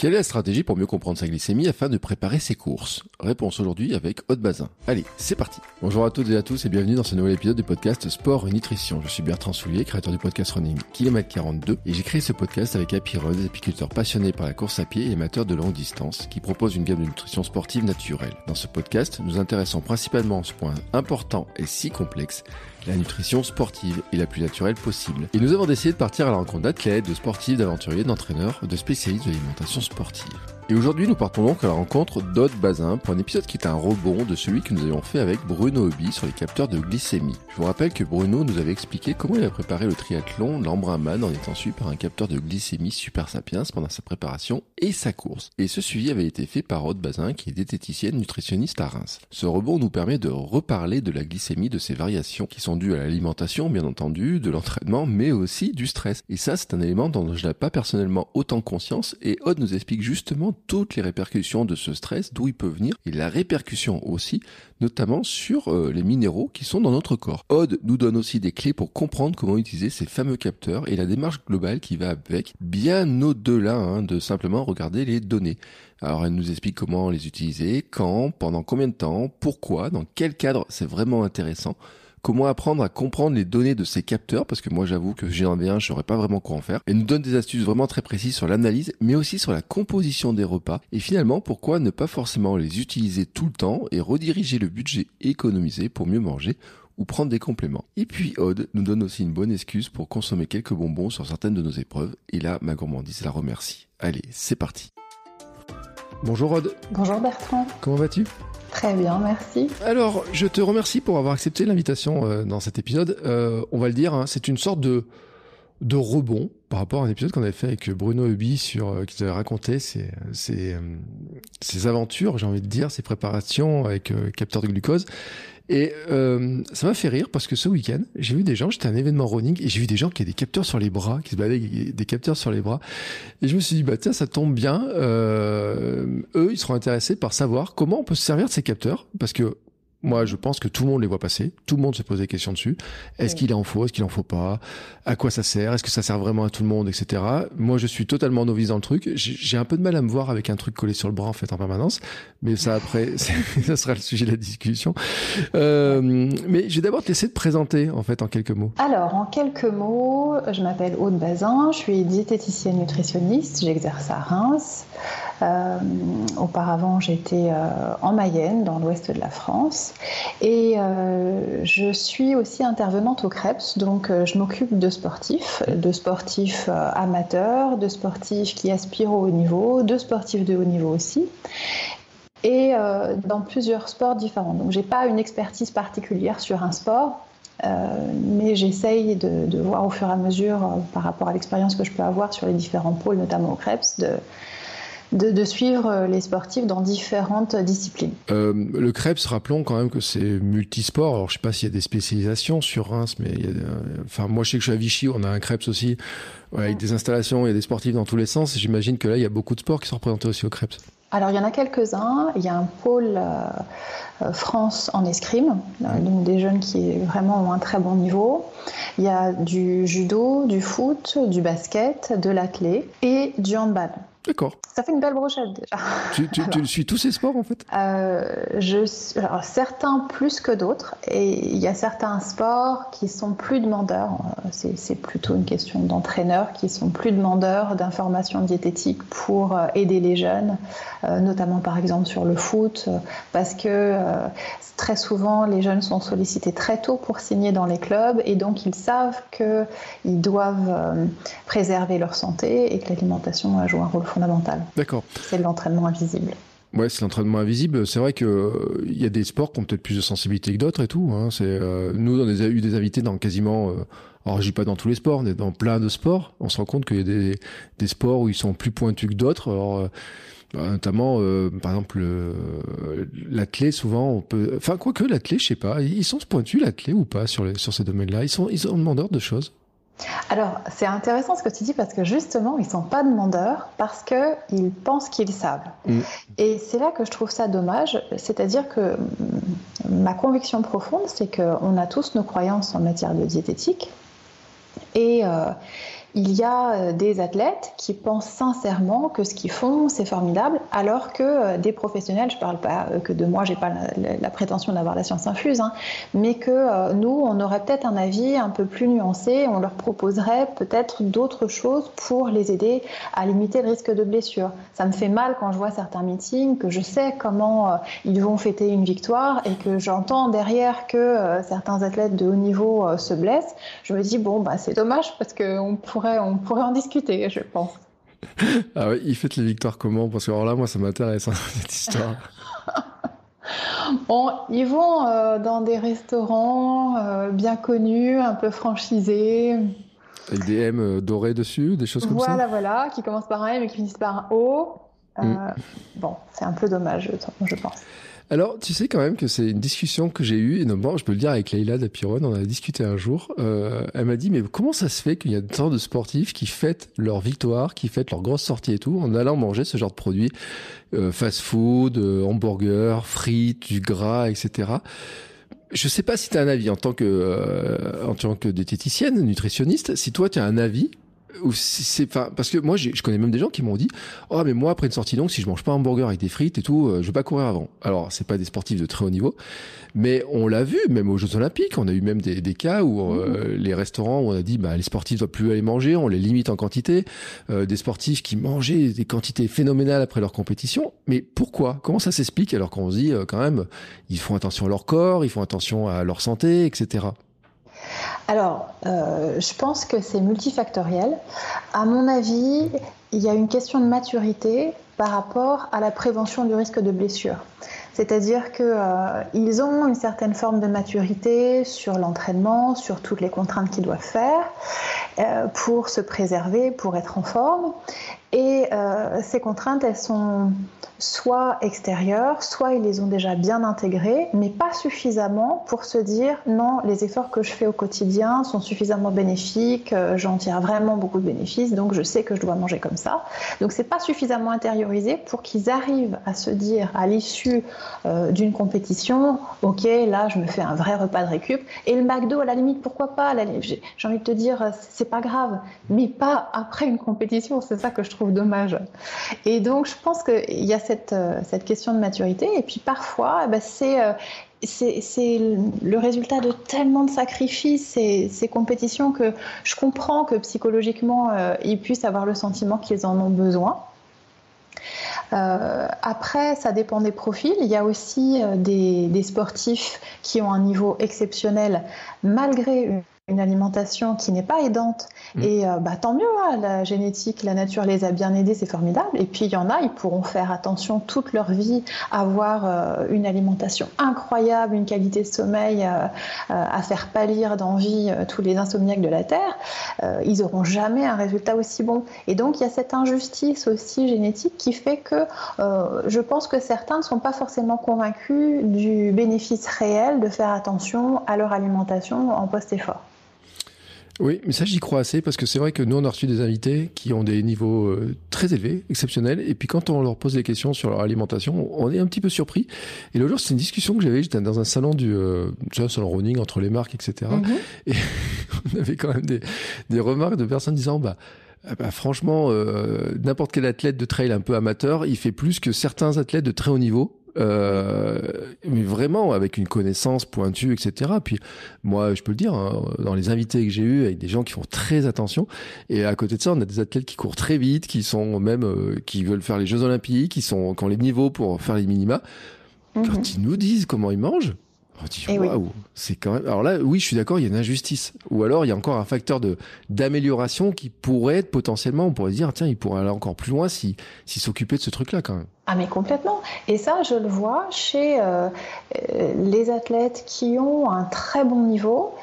Quelle est la stratégie pour mieux comprendre sa glycémie afin de préparer ses courses? Réponse aujourd'hui avec Haute Bazin. Allez, c'est parti Bonjour à toutes et à tous et bienvenue dans ce nouvel épisode du podcast Sport et Nutrition. Je suis Bertrand Soulier, créateur du podcast Running Kilomètre 42 et j'ai créé ce podcast avec Happy Run, des apiculteurs passionnés par la course à pied et amateurs de longue distance qui proposent une gamme de nutrition sportive naturelle. Dans ce podcast, nous intéressons principalement à ce point important et si complexe la nutrition sportive est la plus naturelle possible. Et nous avons décidé de partir à la rencontre d'athlètes, de sportifs, d'aventuriers, d'entraîneurs, de spécialistes de l'alimentation sportive sportive. Et aujourd'hui, nous partons donc à la rencontre d'Aude Bazin pour un épisode qui est un rebond de celui que nous avions fait avec Bruno Hobby sur les capteurs de glycémie. Je vous rappelle que Bruno nous avait expliqué comment il a préparé le triathlon l'Embrunman en étant suivi par un capteur de glycémie Super Sapiens pendant sa préparation et sa course. Et ce suivi avait été fait par Aude Bazin qui est diététicienne nutritionniste à Reims. Ce rebond nous permet de reparler de la glycémie, de ses variations qui sont dues à l'alimentation bien entendu, de l'entraînement, mais aussi du stress. Et ça, c'est un élément dont je n'ai pas personnellement autant conscience et Aude nous explique justement toutes les répercussions de ce stress, d'où il peut venir, et la répercussion aussi, notamment sur euh, les minéraux qui sont dans notre corps. Odd nous donne aussi des clés pour comprendre comment utiliser ces fameux capteurs et la démarche globale qui va avec, bien au-delà hein, de simplement regarder les données. Alors elle nous explique comment les utiliser, quand, pendant combien de temps, pourquoi, dans quel cadre c'est vraiment intéressant comment apprendre à comprendre les données de ces capteurs, parce que moi j'avoue que j'en avais un, je saurais pas vraiment quoi en faire. Elle nous donne des astuces vraiment très précises sur l'analyse, mais aussi sur la composition des repas, et finalement pourquoi ne pas forcément les utiliser tout le temps et rediriger le budget économisé pour mieux manger ou prendre des compléments. Et puis Aude nous donne aussi une bonne excuse pour consommer quelques bonbons sur certaines de nos épreuves, et là ma gourmandise la remercie. Allez, c'est parti. Bonjour Aude. Bonjour Bertrand. Comment vas-tu? Très bien, merci. Alors, je te remercie pour avoir accepté l'invitation euh, dans cet épisode. Euh, on va le dire, hein, c'est une sorte de de rebond par rapport à un épisode qu'on avait fait avec Bruno Hubi sur euh, qui raconté ses, ses, ses aventures, j'ai envie de dire, ses préparations avec capteur de glucose. Et euh, ça m'a fait rire parce que ce week-end, j'ai vu des gens, j'étais à un événement running et j'ai vu des gens qui avaient des capteurs sur les bras, qui se baladaient avec des capteurs sur les bras. Et je me suis dit, bah tiens, ça tombe bien. Euh, eux, ils seront intéressés par savoir comment on peut se servir de ces capteurs parce que moi, je pense que tout le monde les voit passer. Tout le monde se pose des questions dessus. Est-ce qu'il en faut? Est-ce qu'il en faut pas? À quoi ça sert? Est-ce que ça sert vraiment à tout le monde, etc. Moi, je suis totalement novice dans le truc. J'ai un peu de mal à me voir avec un truc collé sur le bras en fait en permanence. Mais ça, après, ça sera le sujet de la discussion. Euh, mais je vais d'abord te laisser te présenter en fait en quelques mots. Alors, en quelques mots, je m'appelle Aude Bazin. Je suis diététicienne nutritionniste. J'exerce à Reims. Euh, auparavant, j'étais euh, en Mayenne, dans l'ouest de la France. Et euh, je suis aussi intervenante au CREPS, donc je m'occupe de sportifs, de sportifs amateurs, de sportifs qui aspirent au haut niveau, de sportifs de haut niveau aussi et dans plusieurs sports différents. Donc, j'ai pas une expertise particulière sur un sport, mais j'essaye de, de, voir au fur et à mesure, par rapport à l'expérience que je peux avoir sur les différents pôles, notamment au CREPS, de, de, suivre euh, les sportifs dans différentes disciplines. Euh, le Krebs, rappelons quand même que c'est multisport. Alors je sais pas s'il y a des spécialisations sur Reims, mais il y a, euh, enfin moi je sais que je suis à Vichy, on a un Krebs aussi avec des installations, il y a des sportifs dans tous les sens. J'imagine que là il y a beaucoup de sports qui sont représentés aussi au Krebs. Alors il y en a quelques-uns. Il y a un pôle France en escrime, donc des jeunes qui vraiment ont un très bon niveau. Il y a du judo, du foot, du basket, de l'athlé et du handball. D'accord. Ça fait une belle brochette déjà. Tu, tu, tu suis tous ces sports en fait? Euh, je, alors, Certains plus que d'autres. Et il y a certains sports qui sont plus demandeurs. Euh, c'est plutôt une question d'entraîneurs qui sont plus demandeurs d'informations diététiques pour euh, aider les jeunes, notamment par exemple sur le foot, parce que très souvent les jeunes sont sollicités très tôt pour signer dans les clubs et donc ils savent qu'ils doivent préserver leur santé et que l'alimentation joue un rôle D'accord. C'est l'entraînement invisible. Ouais, c'est l'entraînement invisible. C'est vrai que euh, il y a des sports qui ont peut-être plus de sensibilité que d'autres et tout. Hein. C'est euh, nous, on a eu des invités dans quasiment. Euh, alors, je dis pas dans tous les sports, mais dans plein de sports. On se rend compte qu'il y a des, des sports où ils sont plus pointus que d'autres. Alors, bah, notamment, par exemple, l'athlé, souvent, on peut. Enfin, quoique l'athlé, je sais pas, ils sont pointus l'athlé ou pas sur les sur ces domaines-là. Ils sont ils sont demandeurs de choses. Alors, c'est intéressant ce que tu dis parce que justement, ils ne sont pas demandeurs parce qu'ils pensent qu'ils savent. Mm. Et c'est là que je trouve ça dommage. C'est-à-dire que ma conviction profonde, c'est qu'on a tous nos croyances en matière de diététique. Et, euh, il y a euh, des athlètes qui pensent sincèrement que ce qu'ils font, c'est formidable, alors que euh, des professionnels, je ne parle pas euh, que de moi, j'ai pas la, prétention d'avoir la science infuse, hein, mais que nous, on aurait peut-être un avis un peu plus nuancé, on leur proposerait peut-être d'autres choses pour les aider à limiter le risque de blessure. Ça me fait mal quand je vois certains meetings, que je sais comment ils vont fêter une victoire et que j'entends derrière que certains athlètes de haut niveau se blessent. Je me dis, bon, bah, c'est dommage parce qu'on pourrait, on pourrait en discuter, je pense. Ah oui, ils fêtent les victoires comment? Parce que alors là, moi, ça m'intéresse, hein, cette histoire. Bon, ils vont euh, dans des restaurants euh, bien connus, un peu franchisés. Avec des M euh, dorés dessus, des choses comme ça? Voilà, voilà, qui commencent par un M et qui finissent par un O. Mm. Bon, c'est un peu dommage, je pense. Alors, tu sais quand même que c'est une discussion que j'ai eue, et notamment, je peux le dire avec Leïla Dapiron, on a discuté un jour. Euh, elle m'a dit, mais comment ça se fait qu'il y a tant de sportifs qui fêtent leur victoire, qui fêtent leur grosse sortie et tout, en allant manger ce genre de produits, euh, fast-food, euh, hamburgers, frites, du gras, etc. Je sais pas si tu as un avis en tant que euh, en tant que diététicienne, nutritionniste, si toi tu as un avis ou c'est enfin parce que moi je connais même des gens qui m'ont dit oh mais moi après une sortie longue si je mange pas un hamburger avec des frites et tout euh, je vais pas courir avant alors c'est pas des sportifs de très haut niveau mais on l'a vu même aux Jeux Olympiques on a eu même des, des cas où euh, mmh. les restaurants où on a dit bah les sportifs doivent plus aller manger on les limite en quantité. Euh, des sportifs qui mangeaient des quantités phénoménales après leur compétition. Mais pourquoi? Comment ça s'explique alors qu'on se dit quand même ils font attention à leur corps ils font attention à leur santé etc alors, euh, je pense que c'est multifactoriel. À mon avis, il y a une question de maturité par rapport à la prévention du risque de blessure. C'est-à-dire qu'ils euh, ont une certaine forme de maturité sur l'entraînement, sur toutes les contraintes qu'ils doivent faire euh, pour se préserver, pour être en forme. Et euh, ces contraintes, elles sont soit extérieures, soit ils les ont déjà bien intégrées, mais pas suffisamment pour se dire non, les efforts que je fais au quotidien sont suffisamment bénéfiques, euh, j'en tire vraiment beaucoup de bénéfices, donc je sais que je dois manger comme ça. Donc c'est pas suffisamment intériorisé pour qu'ils arrivent à se dire à l'issue euh, d'une compétition, ok, là je me fais un vrai repas de récup, et le McDo à la limite, pourquoi pas? J'ai envie de te dire, c'est pas grave, mais pas après une compétition, c'est ça que je trouve dommage. Et donc, je pense qu'il y a cette, euh, cette question de maturité. Et puis, parfois, eh ben, euh, c'est c'est le résultat de tellement de sacrifices, ces, ces, compétitions, que je comprends que psychologiquement, euh, ils puissent avoir le sentiment qu'ils en ont besoin. après, ça dépend des profils. Il y a aussi des, des, sportifs qui ont un niveau exceptionnel malgré une alimentation qui n'est pas aidante. Mm. Et euh, bah, tant mieux, hein, la génétique, la nature les a bien aidés, c'est formidable. Et puis il y en a, ils pourront faire attention toute leur vie, avoir euh, une alimentation incroyable, une qualité de sommeil euh, à faire pâlir d'envie tous les insomniaques de la Terre. ils n'auront jamais un résultat aussi bon. Et donc il y a cette injustice aussi génétique qui fait que je pense que certains ne sont pas forcément convaincus du bénéfice réel de faire attention à leur alimentation en post-effort. Oui, mais ça j'y crois assez parce que c'est vrai que nous on a reçu des invités qui ont des niveaux euh, très élevés, exceptionnels, et puis quand on leur pose des questions sur leur alimentation, on est un petit peu surpris. Et le jour c'est une discussion que j'avais, j'étais dans un salon du, euh, un salon running entre les marques, etc. Et mhm. on avait quand même des, des remarques de personnes disant bah ah bah, franchement, euh, n'importe quel athlète de trail un peu amateur, il fait plus que certains athlètes de très haut niveau. Euh, mais vraiment avec une connaissance pointue, etc. Puis moi, je peux le dire, hein, dans les invités que j'ai eus, avec des gens qui font très attention, et à côté de ça, on a des athlètes qui courent très vite, qui sont même, euh, qui veulent faire les Jeux Olympiques, qui sont, qui ont les niveaux pour faire les minima. Quand mhm. ils nous disent comment ils mangent, on dit eh c'est quand même. Alors là, oui, je suis d'accord, il y a une injustice. Ou alors il y a encore un facteur de d'amélioration qui pourrait être potentiellement, on pourrait dire tiens, il pourrait aller encore plus loin si s'il s'occupait de ce truc-là quand même. Ah mais complètement. Et ça, je le vois chez euh, euh, les athlètes qui ont un très bon niveau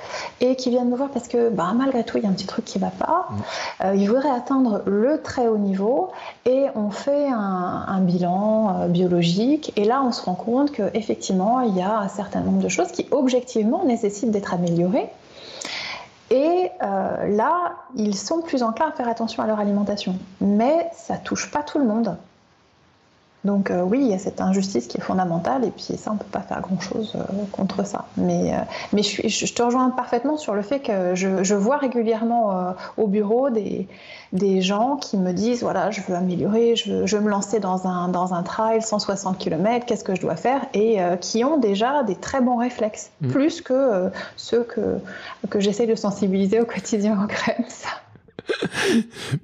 et qui viennent me voir parce que bah, malgré tout, il y a un petit truc qui ne va pas. Mm. Euh, ils voudraient atteindre le très haut niveau et on fait un, bilan biologique et là, on se rend compte qu'effectivement, il y a un certain nombre de choses qui objectivement nécessitent d'être améliorées. Et là, ils sont plus enclins à faire attention à leur alimentation. Mais ça touche pas tout le monde. Donc oui, il y a cette injustice qui est fondamentale et puis ça, on ne peut pas faire grand-chose contre ça. Mais, mais je, je, te rejoins parfaitement sur le fait que je, je vois régulièrement au bureau des, des gens qui me disent voilà, je veux améliorer, je veux, je me lancer dans un, dans un trail 160 km, qu'est-ce que je dois faire? Et euh, qui ont déjà des très bons réflexes, mmh. plus que euh, ceux que, que j'essaie de sensibiliser au quotidien en crème. Ça.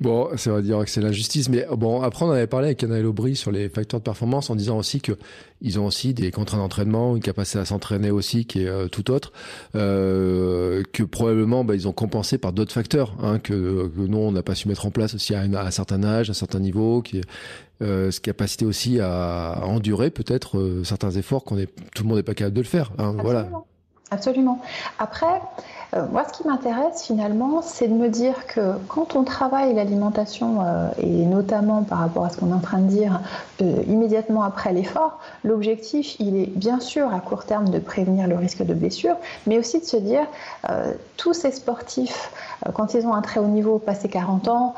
Bon, ça va dire que c'est l'injustice, mais bon, après on avait parlé avec Anaël Aubry sur les facteurs de performance en disant aussi que ils ont aussi des contraintes d'entraînement, une capacité à s'entraîner aussi qui est euh, tout autre, euh, que probablement bah, ils ont compensé par d'autres facteurs hein, que, nous on n'a pas su mettre en place aussi à, un certain âge, à un certain niveau, qui est euh, capacité aussi à, endurer peut-être certains efforts qu'on est tout le monde n'est pas capable de le faire. Hein, voilà. Absolument. Après, euh, moi, ce qui m'intéresse finalement, c'est de me dire que quand on travaille l'alimentation, euh, et notamment par rapport à ce qu'on est en train de dire euh, immédiatement après l'effort, l'objectif, il est bien sûr à court terme de prévenir le risque de blessure, mais aussi de se dire, tous ces sportifs, quand ils ont un très haut niveau, passé 40 ans,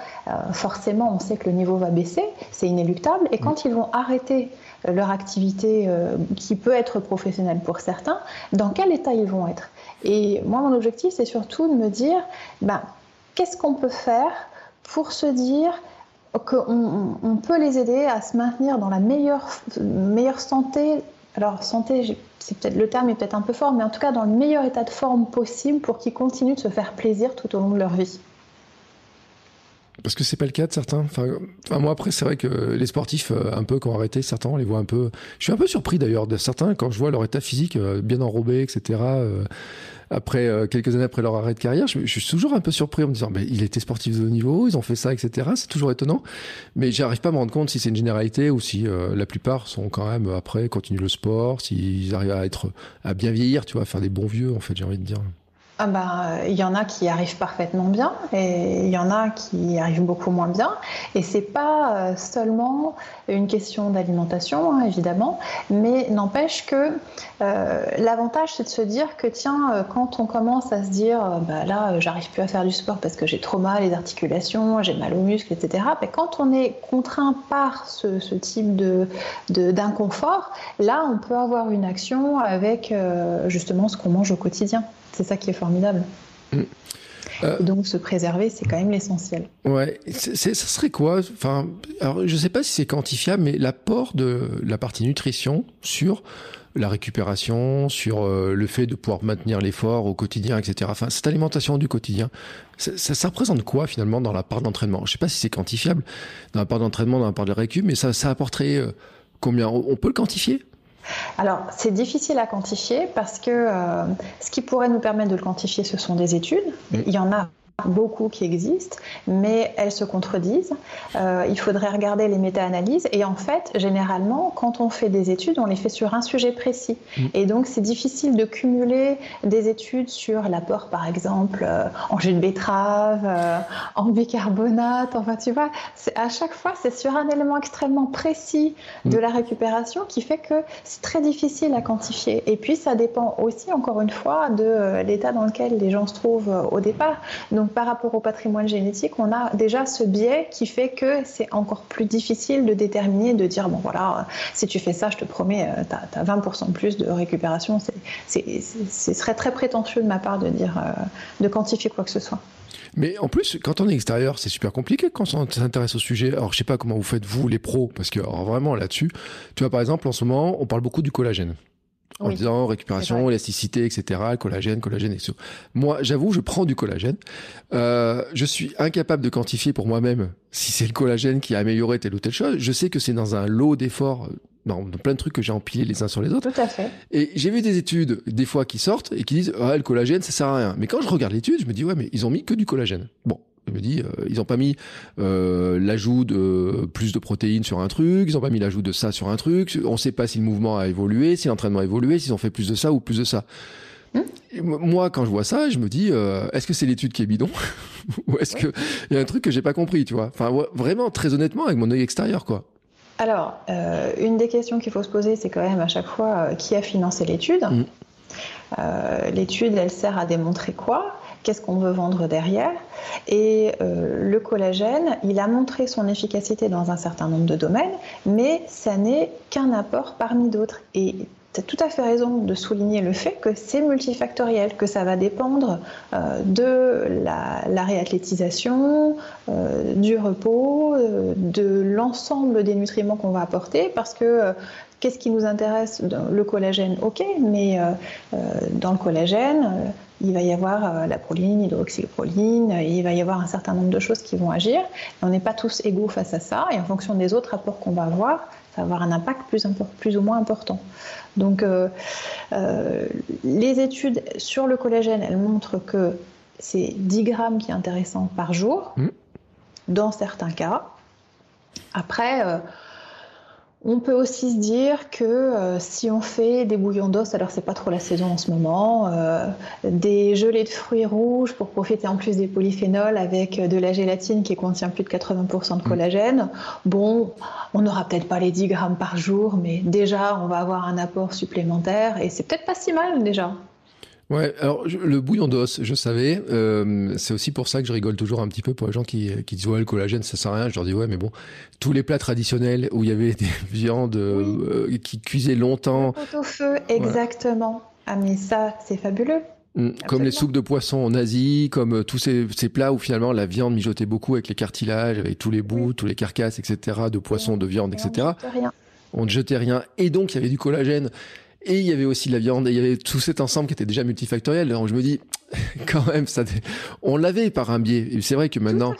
forcément, on sait que le niveau va baisser, c'est inéluctable, et quand ils vont arrêter leur activité qui peut être professionnelle pour certains, dans quel état ils vont être? Et moi, mon objectif, c'est surtout de me dire, ben, qu'est-ce qu'on peut faire pour se dire qu'on on peut les aider à se maintenir dans la meilleure, meilleure santé. Alors, santé, c'est peut-être le terme est peut-être un peu fort, mais en tout cas dans le meilleur état de forme possible pour qu'ils continuent de se faire plaisir tout au long de leur vie parce que c'est pas le cas de certains. Enfin, moi après c'est vrai que les sportifs euh, un peu qui ont arrêté, certains on les voit un peu. Je suis un peu surpris d'ailleurs de certains quand je vois leur état physique euh, bien enrobé, etc. Euh, après quelques années après leur arrêt de carrière, je, suis toujours un peu surpris en me disant, mais il était sportif de haut niveau, ils ont fait ça, etc. C'est toujours étonnant, mais j'arrive pas à me rendre compte si c'est une généralité ou si la plupart sont quand même après continuent le sport, s'ils arrivent à être à bien vieillir, tu vois, à faire des bons vieux en fait, j'ai envie de dire ah bah, il y en a qui arrivent parfaitement bien et il y en a qui arrivent beaucoup moins bien. Et c'est pas euh, seulement une question d'alimentation, hein, évidemment, mais n'empêche que euh, l'avantage, c'est de se dire que tiens, quand on commence à se dire, bah là, j'arrive plus à faire du sport parce que j'ai trop mal les articulations, j'ai mal aux muscles, etc. Mais quand on est contraint par ce, ce type de d'inconfort, là, on peut avoir une action avec justement ce qu'on mange au quotidien. C'est ça qui est formidable. Mm. Euh, donc se préserver, c'est quand même l'essentiel. Ouais, ça serait quoi Enfin, alors je sais pas si c'est quantifiable, mais l'apport de la partie nutrition sur la récupération, sur euh, le fait de pouvoir maintenir l'effort au quotidien, etc. Enfin, cette alimentation du quotidien, ça, ça, représente quoi finalement dans la part d'entraînement? Je sais pas si c'est quantifiable dans la part d'entraînement, dans la part de récup, mais ça, ça apporterait euh, combien? On peut le quantifier? Alors, c'est difficile à quantifier parce que euh, ce qui pourrait nous permettre de le quantifier, ce sont des études. Il y en a beaucoup qui existent, mais elles se contredisent. Euh, il faudrait regarder les méta-analyses et en fait, généralement, quand on fait des études, on les fait sur un sujet précis. Mm. Et donc, c'est difficile de cumuler des études sur l'apport, par exemple, euh, en jus de betterave, euh, en bicarbonate. Enfin, tu vois, à chaque fois, c'est sur un élément extrêmement précis de mm. la récupération qui fait que c'est très difficile à quantifier. Et puis, ça dépend aussi, encore une fois, de l'état dans lequel les gens se trouvent au départ. Donc, donc par rapport au patrimoine génétique, on a déjà ce biais qui fait que c'est encore plus difficile de déterminer, de dire, bon voilà, si tu fais ça, je te promets, tu as, 20% de plus de récupération. Ce serait très prétentieux de ma part de dire, euh, de quantifier quoi que ce soit. Mais en plus, quand on est extérieur, c'est super compliqué quand on s'intéresse au sujet. Alors, je sais pas comment vous faites vous, les pros, parce que vraiment là-dessus, tu vois, par exemple, en ce moment, on parle beaucoup du collagène en disant récupération, élasticité, etc., collagène, collagène, etc. Moi, j'avoue, je prends du collagène. Euh, je suis incapable de quantifier pour moi-même si c'est le collagène qui a amélioré telle ou telle chose. Je sais que c'est dans un lot d'efforts, dans, plein de trucs que j'ai empilés les uns sur les autres. Tout à fait. Et j'ai vu des études, des fois, qui sortent et qui disent, ah, le collagène, ça sert à rien. Mais quand je regarde l'étude, je me dis, ouais, mais ils ont mis que du collagène. Bon, je me dis, euh, ils ont pas mis euh, l'ajout de plus de protéines sur un truc, ils ont pas mis l'ajout de ça sur un truc. On sait pas si le mouvement a évolué, si l'entraînement a évolué, s'ils ont fait plus de ça ou plus de ça. Hmm moi, quand je vois ça, je me dis, euh, est-ce que c'est l'étude qui est bidon ou est-ce que il y a un truc que j'ai pas compris, tu vois Enfin, vraiment, très honnêtement, avec mon œil extérieur, quoi. Alors, une des questions qu'il faut se poser, c'est quand même à chaque fois qui a financé l'étude? Hmm. l'étude, elle sert à démontrer quoi? Qu'est-ce qu'on veut vendre derrière. Et le collagène, il a montré son efficacité dans un certain nombre de domaines, mais ça n'est qu'un apport parmi d'autres. Et tu as tout à fait raison de souligner le fait que c'est multifactoriel, que ça va dépendre euh, de la, réathlétisation, euh, du repos, euh, de l'ensemble des nutriments qu'on va apporter, parce que qu'est-ce qui nous intéresse Le collagène, ok, mais dans le collagène, il va y avoir la proline, l'hydroxyproline, il va y avoir un certain nombre de choses qui vont agir. on n'est pas tous égaux face à ça, et en fonction des autres apports qu'on va avoir, ça va avoir un impact plus, plus ou moins important. Donc, euh, euh, les études sur le collagène, elles montrent que c'est 10 grammes qui est intéressant par jour, mmh. dans certains cas. Après, euh, on peut aussi se dire que euh, si on fait des bouillons d'os, alors c'est pas trop la saison en ce moment, euh, des gelées de fruits rouges pour profiter en plus des polyphénols avec de la gélatine qui contient plus de 80% de mm. collagène, bon, on n'aura peut-être pas les 10 grammes par jour, mais déjà on va avoir un apport supplémentaire et c'est peut-être pas si mal déjà. Ouais, alors le bouillon d'os, je savais. Euh, c'est aussi pour ça que je rigole toujours un petit peu pour les gens qui, qui disent ouais le collagène ça sert à rien. Je leur dis ouais mais bon tous les plats traditionnels où il y avait des viandes euh, qui cuisaient longtemps. au feu, exactement. Ah mais ça c'est fabuleux. Mm, comme les soupes de poisson en Asie, comme euh, tous ces, ces, plats où finalement la viande mijotait beaucoup avec les cartilages, avec tous les bouts, tous les carcasses, etc. de poisson, de viande, etc. On ne jetait rien. Et donc il y avait du collagène et il y avait aussi de la viande, et il y avait tout cet ensemble qui était déjà multifactoriel. Donc je me dis, quand même, ça, on l'avait par un biais. Et c'est vrai que maintenant,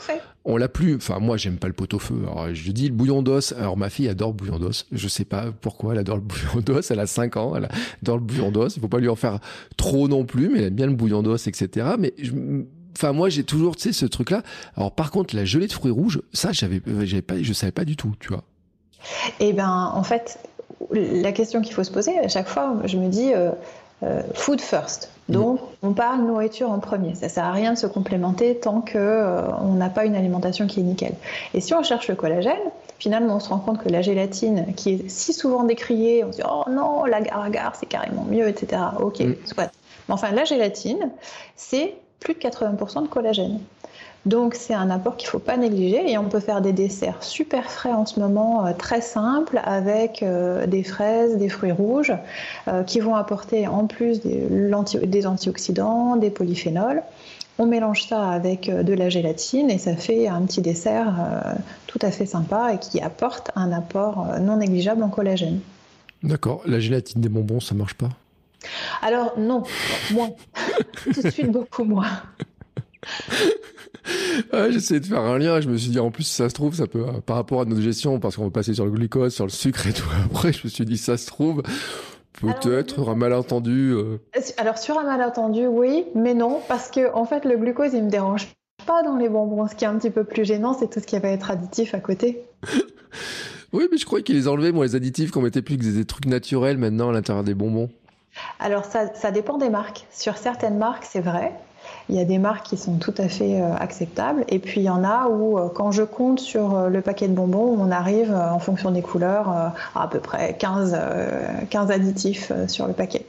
on l'a plus. Enfin, moi, j'aime pas le pot-au-feu. Alors, je dis le bouillon d'os. Alors, ma fille adore le bouillon d'os. Je sais pas pourquoi elle adore le bouillon d'os. Elle a 5 ans. Elle adore le bouillon d'os. Il faut pas lui en faire trop non plus, mais elle aime bien le bouillon d'os, etc. Mais enfin moi j'ai toujours tu sais ce truc là alors par contre la gelée de fruits rouges ça j'avais j'avais pas je savais pas du tout tu vois eh ben en fait la question qu'il faut se poser à chaque fois, je me dis euh, euh, food first. Donc, on parle nourriture en premier. Ça sert à rien de se complémenter tant qu'on euh, on n'a pas une alimentation qui est nickel. Et si on cherche le collagène, finalement, on se rend compte que la gélatine, qui est si souvent décriée, on se dit oh non, l'agar-agar, c'est carrément mieux, etc. Ok, mm. soit. Mais enfin, la gélatine, c'est plus de 80% de collagène. Donc c'est un apport qu'il ne faut pas négliger et on peut faire des desserts super frais en ce moment, euh, très simples, avec euh, des fraises, des fruits rouges, euh, qui vont apporter en plus des, antioxydants, des polyphénols. On mélange ça avec de la gélatine et ça fait un petit dessert tout à fait sympa et qui apporte un apport non négligeable en collagène. D'accord. La gélatine des bonbons, ça marche pas? Alors non, moins. tout de suite beaucoup moins. Ah, J'essayais de faire un lien. Je me suis dit, en plus, si ça se trouve, ça peut, euh, par rapport à notre gestion, parce qu'on va passer sur le glucose, sur le sucre et tout. Après, je me suis dit, ça se trouve, peut-être un malentendu. Euh. Alors, sur un malentendu, oui, mais non, parce que, en fait, le glucose, il me dérange pas dans les bonbons. Ce qui est un petit peu plus gênant, c'est tout ce qui va être additif à côté. oui, mais je croyais qu'ils les enlevaient, moi, les additifs, qu'on mettait plus que des trucs naturels maintenant à l'intérieur des bonbons. Alors, ça, ça dépend des marques. Sur certaines marques, c'est vrai. Il y a des marques qui sont tout à fait euh, acceptables. Et puis il y en a où, euh, quand je compte sur euh, le paquet de bonbons, on arrive, en fonction des couleurs, à à peu près 15, 15 additifs sur le paquet.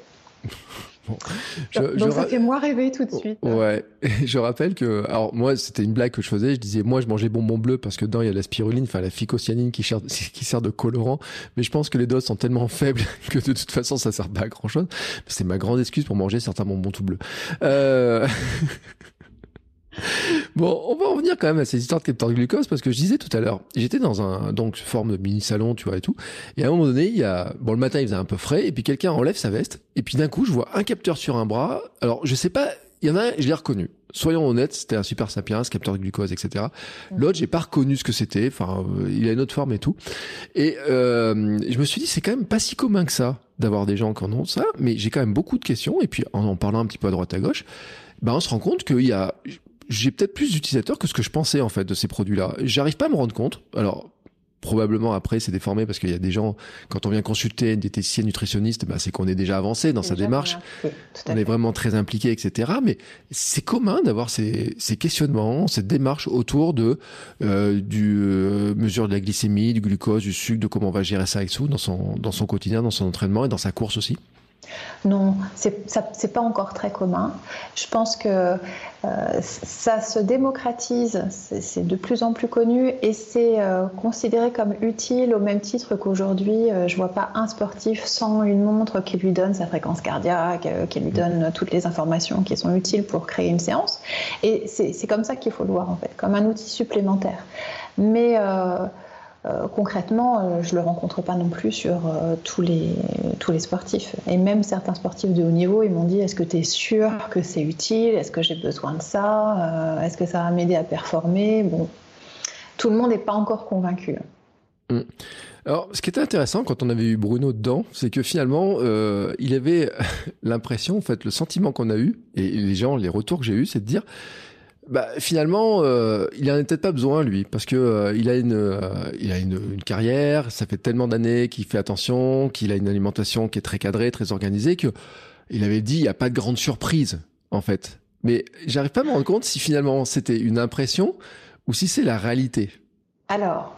Donc ça fait moi rêver tout de suite. Ouais, je rappelle que, alors moi c'était une blague que je faisais, je disais moi je mangeais bonbon bleu parce que dedans il y a la spiruline, enfin la phycocyanine qui sert, qui sert de colorant, mais je pense que les doses sont tellement faibles que de toute façon ça sert pas à grand chose. C'est ma grande excuse pour manger certains bonbons tout bleus. Euh... Bon, on va en venir quand même à ces histoires de glucose parce que je disais tout à l'heure, j'étais dans un donc forme de mini salon, tu vois et tout. Et à un moment donné, il y a bon le matin il faisait un peu frais et puis quelqu'un enlève sa veste et puis d'un coup je vois un capteur sur un bras. Alors je sais pas, il y en a un, je l'ai reconnu. Soyons honnêtes, c'était un super sapiens, capteur de glucose, etc. L'autre, j'ai pas reconnu ce que c'était. Enfin, il a une autre forme et tout. Et euh, je me suis dit, c'est quand même pas si commun que ça d'avoir des gens qui en ont ça. Mais j'ai quand même beaucoup de questions. Et puis en en parlant un petit peu à droite à gauche, ben on se rend compte qu'il y a j'ai peut-être plus d'utilisateurs que ce que je pensais en fait de ces produits-là. J'arrive pas à me rendre compte. Alors probablement après c'est déformé parce qu'il y a des gens quand on vient consulter une diététicienne nutritionniste, bah, c'est qu'on est déjà avancé dans sa démarche. on est vraiment très impliqué, etc. Mais c'est commun d'avoir ces, ces, questionnements, cette démarche autour de euh, du euh, mesure de la glycémie, du glucose, du sucre, de comment on va gérer ça avec sous dans son dans son quotidien, dans son entraînement et dans sa course aussi. Non, c'est pas encore très commun. Je pense que euh, ça se démocratise, c'est de plus en plus connu et c'est euh, considéré comme utile au même titre qu'aujourd'hui, euh, je vois pas un sportif sans une montre qui lui donne sa fréquence cardiaque, qui lui donne toutes les informations qui sont utiles pour créer une séance. Et c'est comme ça qu'il faut le voir en fait, comme un outil supplémentaire. Mais euh, concrètement, euh, je le rencontre pas non plus sur euh, tous, les, tous les sportifs. Et même certains sportifs de haut niveau, ils m'ont dit est-ce que tu es sûr que c'est utile? Est-ce que j'ai besoin de ça? Est-ce que ça va m'aider à performer? Bon, tout le monde n'est pas encore convaincu. Mmh. Alors, ce qui était intéressant quand on avait eu Bruno dedans, c'est que finalement, il avait l'impression, en fait, le sentiment qu'on a eu, et les gens, les retours que j'ai eu, c'est de dire bah, finalement, euh, il en a peut-être pas besoin lui, parce que euh, il a une, euh, il a une, une, carrière, ça fait tellement d'années qu'il fait attention, qu'il a une alimentation qui est très cadrée, très organisée, que il avait dit il n'y a pas de grande surprise en fait. Mais j'arrive pas à me rendre compte si finalement c'était une impression ou si c'est la réalité. Alors,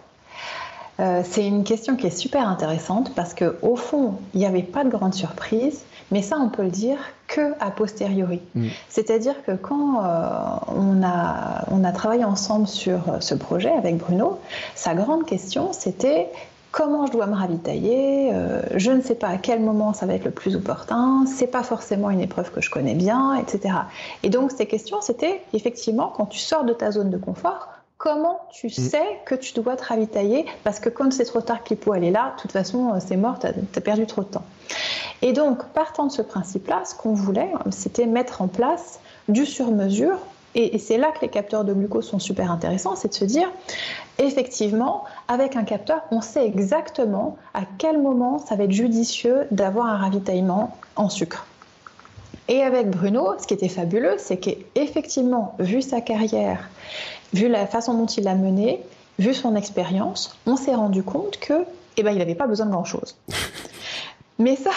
euh, c'est une question qui est super intéressante parce que au fond, il n'y avait pas de grande surprise, mais ça, on peut le dire que a posteriori. Mm. C'est-à-dire que quand euh, on, a, on a travaillé ensemble sur euh, ce projet avec Bruno, sa grande question, c'était comment je dois me ravitailler, je ne sais pas à quel moment ça va être le plus opportun, c'est pas forcément une épreuve que je connais bien, etc. Et donc ces questions, c'était effectivement quand tu sors de ta zone de confort, comment tu mm. sais que tu dois te ravitailler? Parce que quand c'est trop tard l'hypo elle est là, de toute façon, euh, c'est mort, tu as, perdu trop de temps. Et donc, partant de ce principe-là, ce qu'on voulait, c'était mettre en place du sur-mesure. Et, c'est là que les capteurs de glucose sont super intéressants, c'est de se dire, effectivement, avec un capteur, on sait exactement à quel moment ça va être judicieux d'avoir un ravitaillement en sucre. Et avec Bruno, ce qui était fabuleux, c'est qu'effectivement, vu sa carrière vu la façon dont il l'a mené, vu son expérience, on s'est rendu compte que, eh ben, il n'avait pas besoin de grand chose. Mais ça,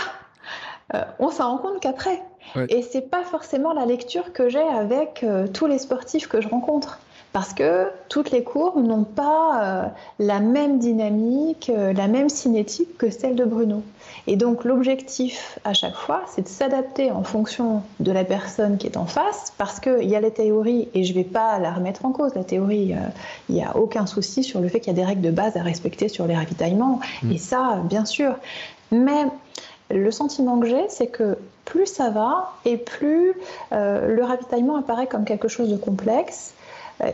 euh, on s'en rend compte qu'après. Et c'est pas forcément la lecture que j'ai avec euh, tous les sportifs que je rencontre parce que toutes les courbes n'ont pas euh, la même dynamique, euh, la même cinétique que celle de Bruno. Et donc l'objectif à chaque fois, c'est de s'adapter en fonction de la personne qui est en face, parce qu'il y a la théorie, et je ne vais pas la remettre en cause, la théorie, euh, il n'y a aucun souci sur le fait qu'il y a des règles de base à respecter sur les ravitaillements, mm. et ça, bien sûr. Mais le sentiment que j'ai, c'est que plus ça va, et plus le ravitaillement apparaît comme quelque chose de complexe,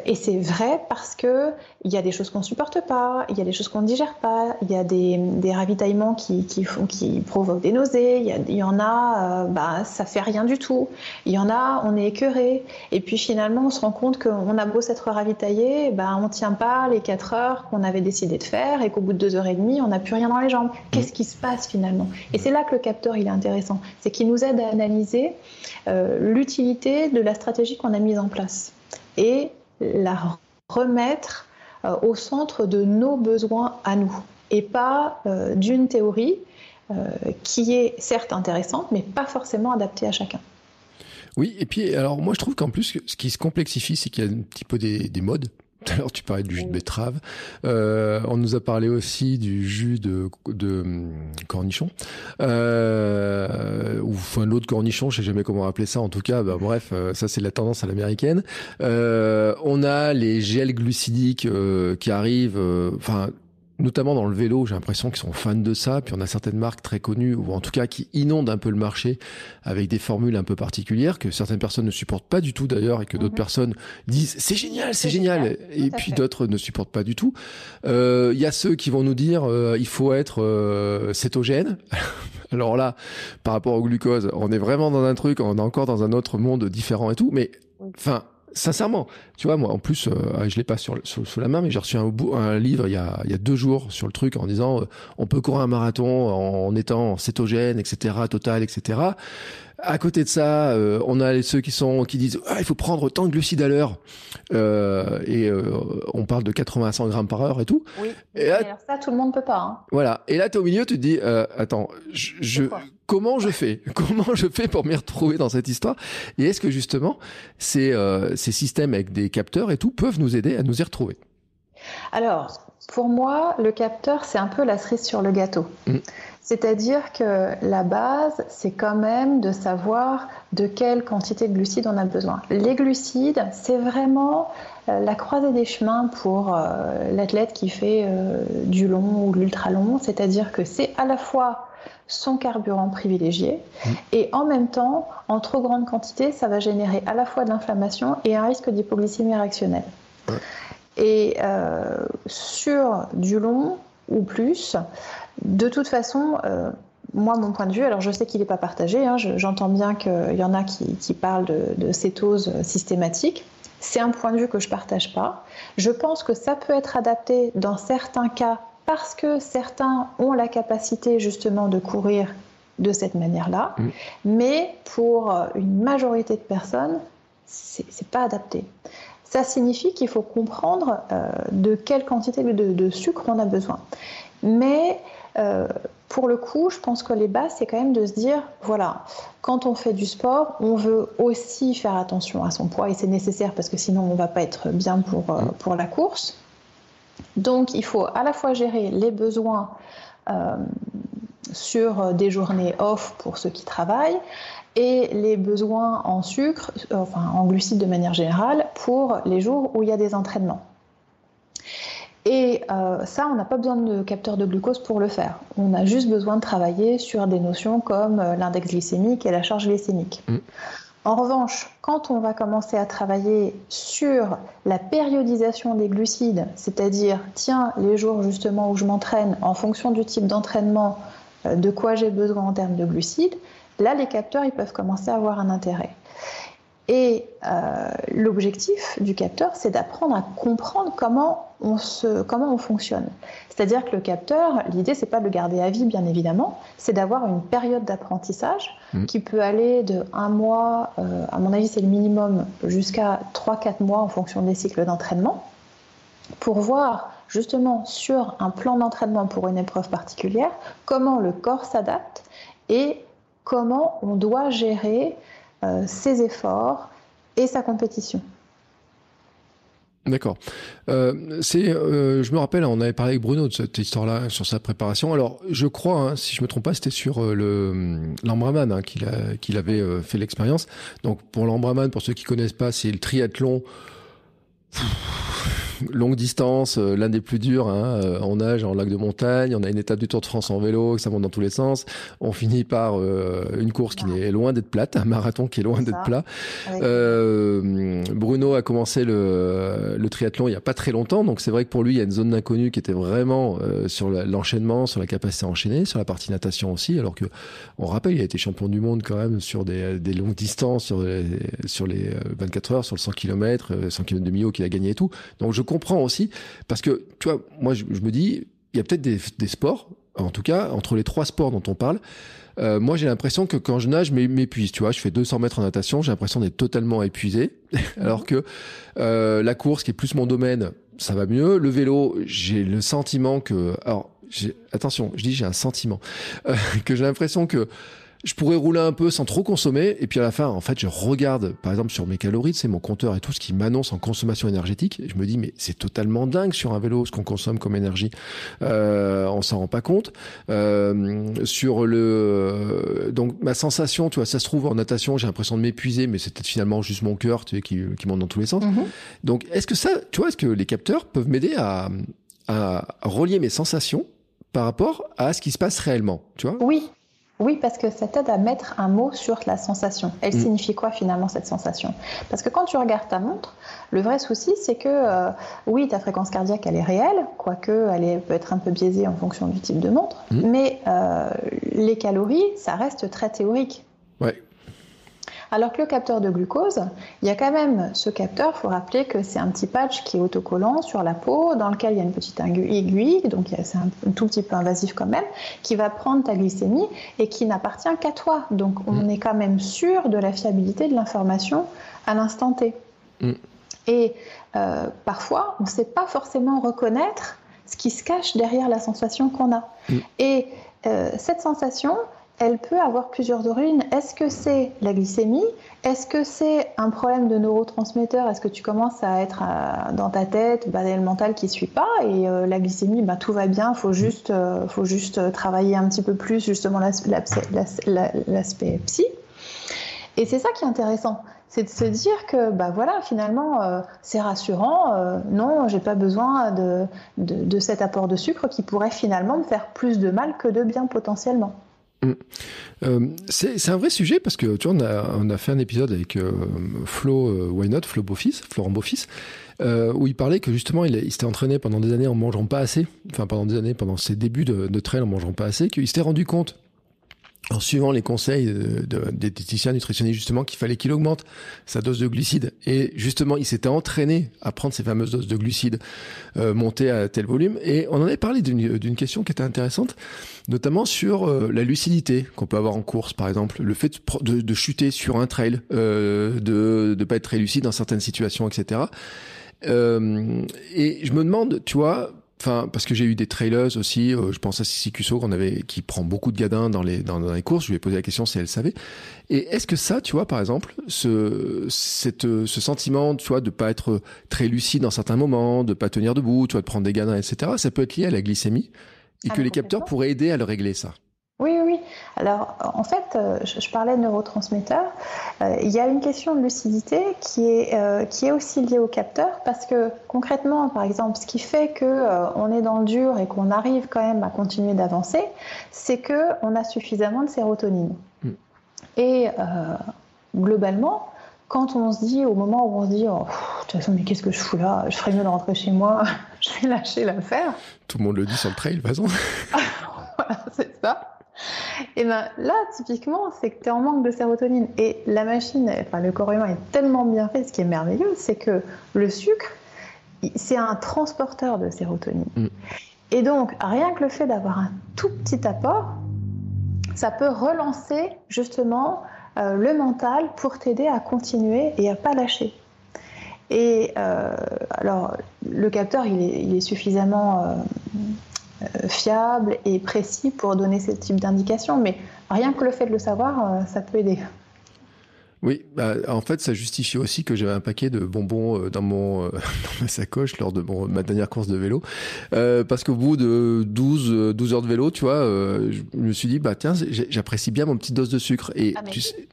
et c'est vrai parce que il y a des choses qu'on supporte pas, il y a des choses qu'on ne digère pas, il y a des, des ravitaillements qui, qui, font, qui provoquent des nausées, il y, en a, euh, bah, ça fait rien du tout. Il y en a, on est écœuré. Et puis finalement, on se rend compte qu'on a beau s'être ravitaillé, bah, on tient pas les 4 heures qu'on avait décidé de faire et qu'au bout de 2 heures et demie, on n'a plus rien dans les jambes. Qu'est-ce qui se passe finalement? Et c'est là que le capteur il est intéressant, c'est qu'il nous aide à analyser euh, l'utilité de la stratégie qu'on a mise en place. Et la remettre euh, au centre de nos besoins à nous et pas euh, d'une théorie euh, qui est certes intéressante mais pas forcément adaptée à chacun. Oui, et puis alors moi je trouve qu'en plus ce qui se complexifie c'est qu'il y a un petit peu des, des modes tout à l'heure, tu parlais du jus de betterave. Euh, on nous a parlé aussi du jus de, de hum, cornichon. Euh, ou enfin, l'autre cornichon, je sais jamais comment appeler ça. En tout cas, bah, bref, euh, ça c'est la tendance à l'américaine. Euh, on a les gels glucidiques euh, qui arrivent. Enfin notamment dans le vélo, j'ai l'impression qu'ils sont fans de ça. Puis on a certaines marques très connues, ou en tout cas qui inondent un peu le marché avec des formules un peu particulières que certaines personnes ne supportent pas du tout d'ailleurs, et que d'autres mhm. personnes disent c'est génial, c'est génial, et puis d'autres ne supportent pas du tout. Euh, il y a ceux qui vont nous dire euh, il faut être euh, cétogène. Alors là, par rapport au glucose, on est vraiment dans un truc, on est encore dans un autre monde différent et tout, mais enfin sincèrement, tu vois, moi, en plus, euh, je l'ai pas sur, sous la main, mais j'ai reçu un, un livre il y, a, il y a deux jours sur le truc en disant, euh, on peut courir un marathon en, étant cétogène, etc., total, etc. À côté de ça, euh, on a ceux qui sont qui disent ah, il faut prendre tant de glucides à l'heure euh, et euh, on parle de 80 à 100 grammes par heure et tout. Oui. Et alors ça, tout le monde peut pas. Hein. Voilà. Et là, tu es au milieu, tu te dis attends, je, comment je fais? Comment je fais pour m'y retrouver dans cette histoire? Et est-ce que justement ces ces systèmes avec des capteurs et tout peuvent nous aider à nous y retrouver? Alors, pour moi, le capteur, c'est un peu la cerise sur le gâteau. Mm. C'est-à-dire que la base, c'est quand même de savoir de quelle quantité de glucides on a besoin. Les glucides, c'est vraiment euh, la croisée des chemins pour euh, l'athlète qui fait euh, du long ou de l'ultra long. C'est-à-dire que c'est à la fois son carburant privilégié mmh. et en même temps, en trop grande quantité, ça va générer à la fois de l'inflammation et un risque d'hypoglycémie réactionnelle. Et sur du long ou plus, de toute façon, euh, moi, mon point de vue, alors je sais qu'il n'est pas partagé, hein, j'entends bien qu'il y en a qui, parlent de, cétose systématique. C'est un point de vue que je ne partage pas. Je pense que ça peut être adapté dans certains cas parce que certains ont la capacité justement de courir de cette manière-là, mm. mais pour une majorité de personnes, c'est n'est pas adapté. Ça signifie qu'il faut comprendre euh, de quelle quantité de, de, sucre on a besoin. Mais euh, pour le coup, je pense que les bases, c'est quand même de se dire, voilà, quand on fait du sport, on veut aussi faire attention à son poids et c'est nécessaire parce que sinon on ne va pas être bien pour, euh, pour la course. Donc il faut à la fois gérer les besoins euh, sur des journées off pour ceux qui travaillent et les besoins en sucre, enfin en glucides de manière générale, pour les jours où il y a des entraînements. Et euh, ça, on n'a pas besoin de capteur de glucose pour le faire. On a juste besoin de travailler sur des notions comme euh, l'index glycémique et la charge glycémique. Mm. En revanche, quand on va commencer à travailler sur la périodisation des glucides, c'est-à-dire, tiens, les jours justement où je m'entraîne, en fonction du type d'entraînement, euh, de quoi j'ai besoin en termes de glucides, là, les capteurs, ils peuvent commencer à avoir un intérêt. Et euh, l'objectif du capteur, c'est d'apprendre à comprendre comment on, se, comment on fonctionne. C'est-à-dire que le capteur, l'idée, c'est pas de le garder à vie, bien évidemment, c'est d'avoir une période d'apprentissage mmh. qui peut aller de un mois, euh, à mon avis, c'est le minimum, jusqu'à 3-4 mois en fonction des cycles d'entraînement, pour voir justement sur un plan d'entraînement pour une épreuve particulière comment le corps s'adapte et comment on doit gérer euh, ses efforts et sa compétition. D'accord. Euh, euh, je me rappelle, on avait parlé avec Bruno de cette histoire-là sur sa préparation. Alors, je crois, hein, si je me trompe pas, c'était sur le l'Ambraman hein, qu'il, avait fait l'expérience. Donc, pour l'Ambraman, pour ceux qui connaissent pas, c'est le triathlon longue distance, euh, l'un des plus durs hein, euh, en nage, en lac de montagne. On a une étape du Tour de France en vélo, ça monte dans tous les sens. On finit par euh, une course qui est loin d'être plate, un marathon qui est loin d'être plat. Bruno a commencé le, le, triathlon il y a pas très longtemps, donc c'est vrai que pour lui il y a une zone d'inconnu qui était vraiment sur l'enchaînement, sur la capacité à enchaîner, sur la partie natation aussi. Alors que on rappelle, il a été champion du monde quand même sur des, des longues distances, sur les, sur les 24 heures, sur le 100 km, 100 km de Millau qu'il a gagné et tout. Donc je comprends aussi, parce que, tu vois, moi, je, me dis, il y a peut-être des, sports, en tout cas, entre les trois sports dont on parle, euh, moi, j'ai l'impression que quand je nage, m'épuise. Tu vois, je fais 200 mètres en natation, j'ai l'impression d'être totalement épuisé. Alors que euh, la course, qui est plus mon domaine, ça va mieux. Le vélo, j'ai le sentiment que, alors, attention, je dis j'ai un sentiment euh, que j'ai l'impression que je pourrais rouler un peu sans trop consommer et puis à la fin en fait je regarde par exemple sur mes calories c'est mon compteur et tout ce qui m'annonce en consommation énergétique et je me dis mais c'est totalement dingue sur un vélo ce qu'on consomme comme énergie. Euh, on s'en rend pas compte. Euh, sur le donc ma sensation tu vois ça se trouve en natation j'ai l'impression de m'épuiser mais c'est peut-être finalement juste mon cœur tu sais, qui, qui monte dans tous les sens. Mm-hmm. donc est-ce que ça tu vois est-ce que les capteurs peuvent m'aider à, à relier mes sensations par rapport à ce qui se passe réellement, tu vois? Oui, oui, parce que ça t'aide à mettre un mot sur la sensation. Elle mm. signifie quoi finalement cette sensation? Parce que quand tu regardes ta montre, le vrai souci c'est que euh, oui, ta fréquence cardiaque elle est réelle, quoique elle peut être un peu biaisée en fonction du type de montre, mm. mais euh, les calories, ça reste très théorique. Alors que le capteur de glucose, il y a quand même ce capteur, il faut rappeler que c'est un petit patch qui est autocollant sur la peau, dans lequel il y a une petite aiguille, donc c'est un, tout petit peu invasif quand même, qui va prendre ta glycémie et qui n'appartient qu'à toi. Donc on mm. est quand même sûr de la fiabilité de l'information à l'instant T. Mm. Et euh, parfois, on ne sait pas forcément reconnaître ce qui se cache derrière la sensation qu'on a. Mm. Et euh, cette sensation, elle peut avoir plusieurs origines. Est-ce que c'est la glycémie? Est-ce que c'est un problème de neurotransmetteur Est-ce que tu commences à être euh, dans ta tête, bah, le mental qui ne suit pas? Et euh, la glycémie, bah, tout va bien, il faut juste, euh, travailler un petit peu plus justement l'aspect psy. Et c'est ça qui est intéressant, c'est de se dire que bah voilà finalement c'est rassurant, non j'ai pas besoin de, de cet apport de sucre qui pourrait finalement me faire plus de mal que de bien potentiellement. Mm. Euh, c'est un vrai sujet parce que tu vois, on a, fait un épisode avec euh, Flo euh, Why Not, Flo Beaufils, Florent Beaufils, où il parlait que justement il, il s'était entraîné pendant des années en mangeant pas assez, enfin pendant des années, pendant ses débuts de, de trail en mangeant pas assez, qu'il s'était rendu compte en suivant les conseils de, de, des diététiciens nutritionnistes justement qu'il fallait qu'il augmente sa dose de glucides. Et justement il s'était entraîné à prendre ces fameuses doses de glucides euh, montées à tel volume. Et on en avait parlé d'une question qui était intéressante notamment sur euh, la lucidité qu'on peut avoir en course par exemple. Le fait de, de chuter sur un trail euh, de ne pas être très lucide dans certaines situations etc euh, et je me demande tu vois Enfin, parce que j'ai eu des trailers aussi. Euh, je pense à Sissi Cusso qu'on avait, qui prend beaucoup de gadins dans les dans, les courses. Je lui ai posé la question si elle savait. Et est-ce que ça, tu vois, par exemple, ce cette ce sentiment, tu vois, de pas être très lucide dans certains moments, de pas tenir debout, tu vois, de prendre des gadins, etc. Ça peut être lié à la glycémie et ah, que les capteurs pourraient aider à le régler ça? Alors, en fait, euh, je, parlais de neurotransmetteurs. Euh, il y a une question de lucidité qui est, euh, qui est aussi liée au capteur parce que concrètement, par exemple, ce qui fait qu'on on est dans le dur et qu'on arrive quand même à continuer d'avancer, c'est qu'on a suffisamment de sérotonine. Mm. Et globalement, quand on se dit, au moment où on se dit, oh, de toute façon, mais qu'est-ce que je fous là? Je ferais mieux de rentrer chez moi, je vais lâcher l'affaire. Tout le monde le dit sur le trail, de voilà, c'est ça. Et ben là, typiquement, c'est que tu es en manque de sérotonine. Et la machine, enfin le corps humain est tellement bien fait, ce qui est merveilleux, c'est que le sucre, c'est un transporteur de sérotonine. Mm. Et donc, rien que le fait d'avoir un tout petit apport, ça peut relancer justement euh, le mental pour t'aider à continuer et à pas lâcher. Et euh, alors, le capteur, il est, il est suffisamment euh, fiable et précis pour donner ce type d'indication. Mais rien que le fait de le savoir, euh, ça peut aider. Oui, bah, en fait, ça justifie aussi que j'avais un paquet de bonbons euh, dans mon dans ma sacoche lors de ma dernière course de vélo, parce qu'au bout de 12 12 heures de vélo, tu vois, je me suis dit bah tiens, j'apprécie bien mon petite dose de sucre et ah, tu sais,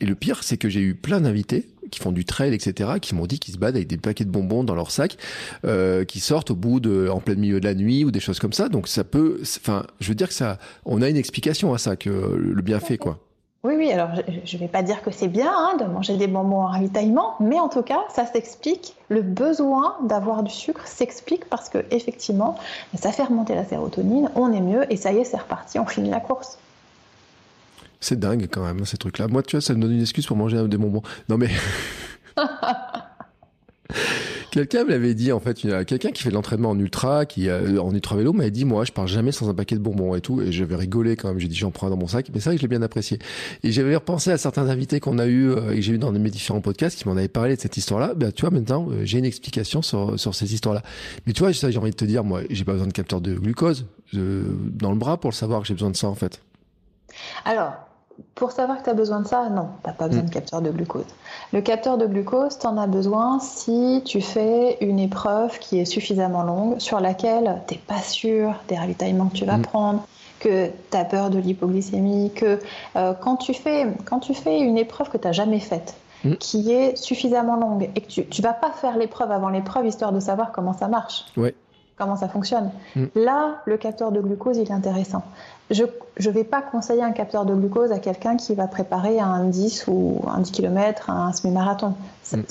et le pire, c'est que j'ai eu plein d'invités qui font du trail, etc., qui m'ont dit qu'ils se battent avec des paquets de bonbons dans leur sac, euh, qui sortent au bout de, en plein milieu de la nuit ou des choses comme ça. Donc ça peut, enfin, je veux dire que ça, on a une explication à ça, que le bienfait, quoi. Oui, oui, alors je ne vais pas dire que c'est bien hein, de manger des bonbons en ravitaillement, mais en tout cas, ça s'explique. Le besoin d'avoir du sucre s'explique parce que effectivement, ça fait remonter la sérotonine, on est mieux et ça y est, c'est reparti, on finit la course. C'est dingue quand même, ces trucs-là. Moi, tu vois, ça me donne une excuse pour manger des bonbons. Non, mais. quelqu'un me l'avait dit, en fait, quelqu'un qui fait de l'entraînement en ultra, qui euh, en ultra vélo, m'avait dit, moi, je pars jamais sans un paquet de bonbons et tout. Et j'avais rigolé quand même. J'ai dit, j'en prends dans mon sac. Mais c'est vrai que je l'ai bien apprécié. Et j'avais repensé à certains invités qu'on a eu euh, et que j'ai eu dans mes différents podcasts qui m'en avaient parlé de cette histoire-là. Ben, tu vois, maintenant, euh, j'ai une explication sur, sur ces histoires-là. Mais tu vois, j'ai envie de te dire, moi, j'ai pas besoin de capteur de glucose dans le bras pour le savoir que j'ai besoin de ça, en fait. Alors, pour savoir que tu as besoin de ça, non, tu n'as pas besoin de mm. capteur de glucose. Le capteur de glucose, tu en as besoin si tu fais une épreuve qui est suffisamment longue, sur laquelle tu n'es pas sûr des ravitaillements que tu vas mm. prendre, que tu as peur de l'hypoglycémie, que euh, quand, tu fais, quand tu fais une épreuve que tu n'as jamais faite, mm. qui est suffisamment longue, et que tu ne vas pas faire l'épreuve avant l'épreuve histoire de savoir comment ça marche. Comment ça fonctionne. Là, le capteur de glucose, il est intéressant je ne vais pas conseiller un capteur de glucose à quelqu'un qui va préparer un 10 ou un 10 km, un semi-marathon. Mm.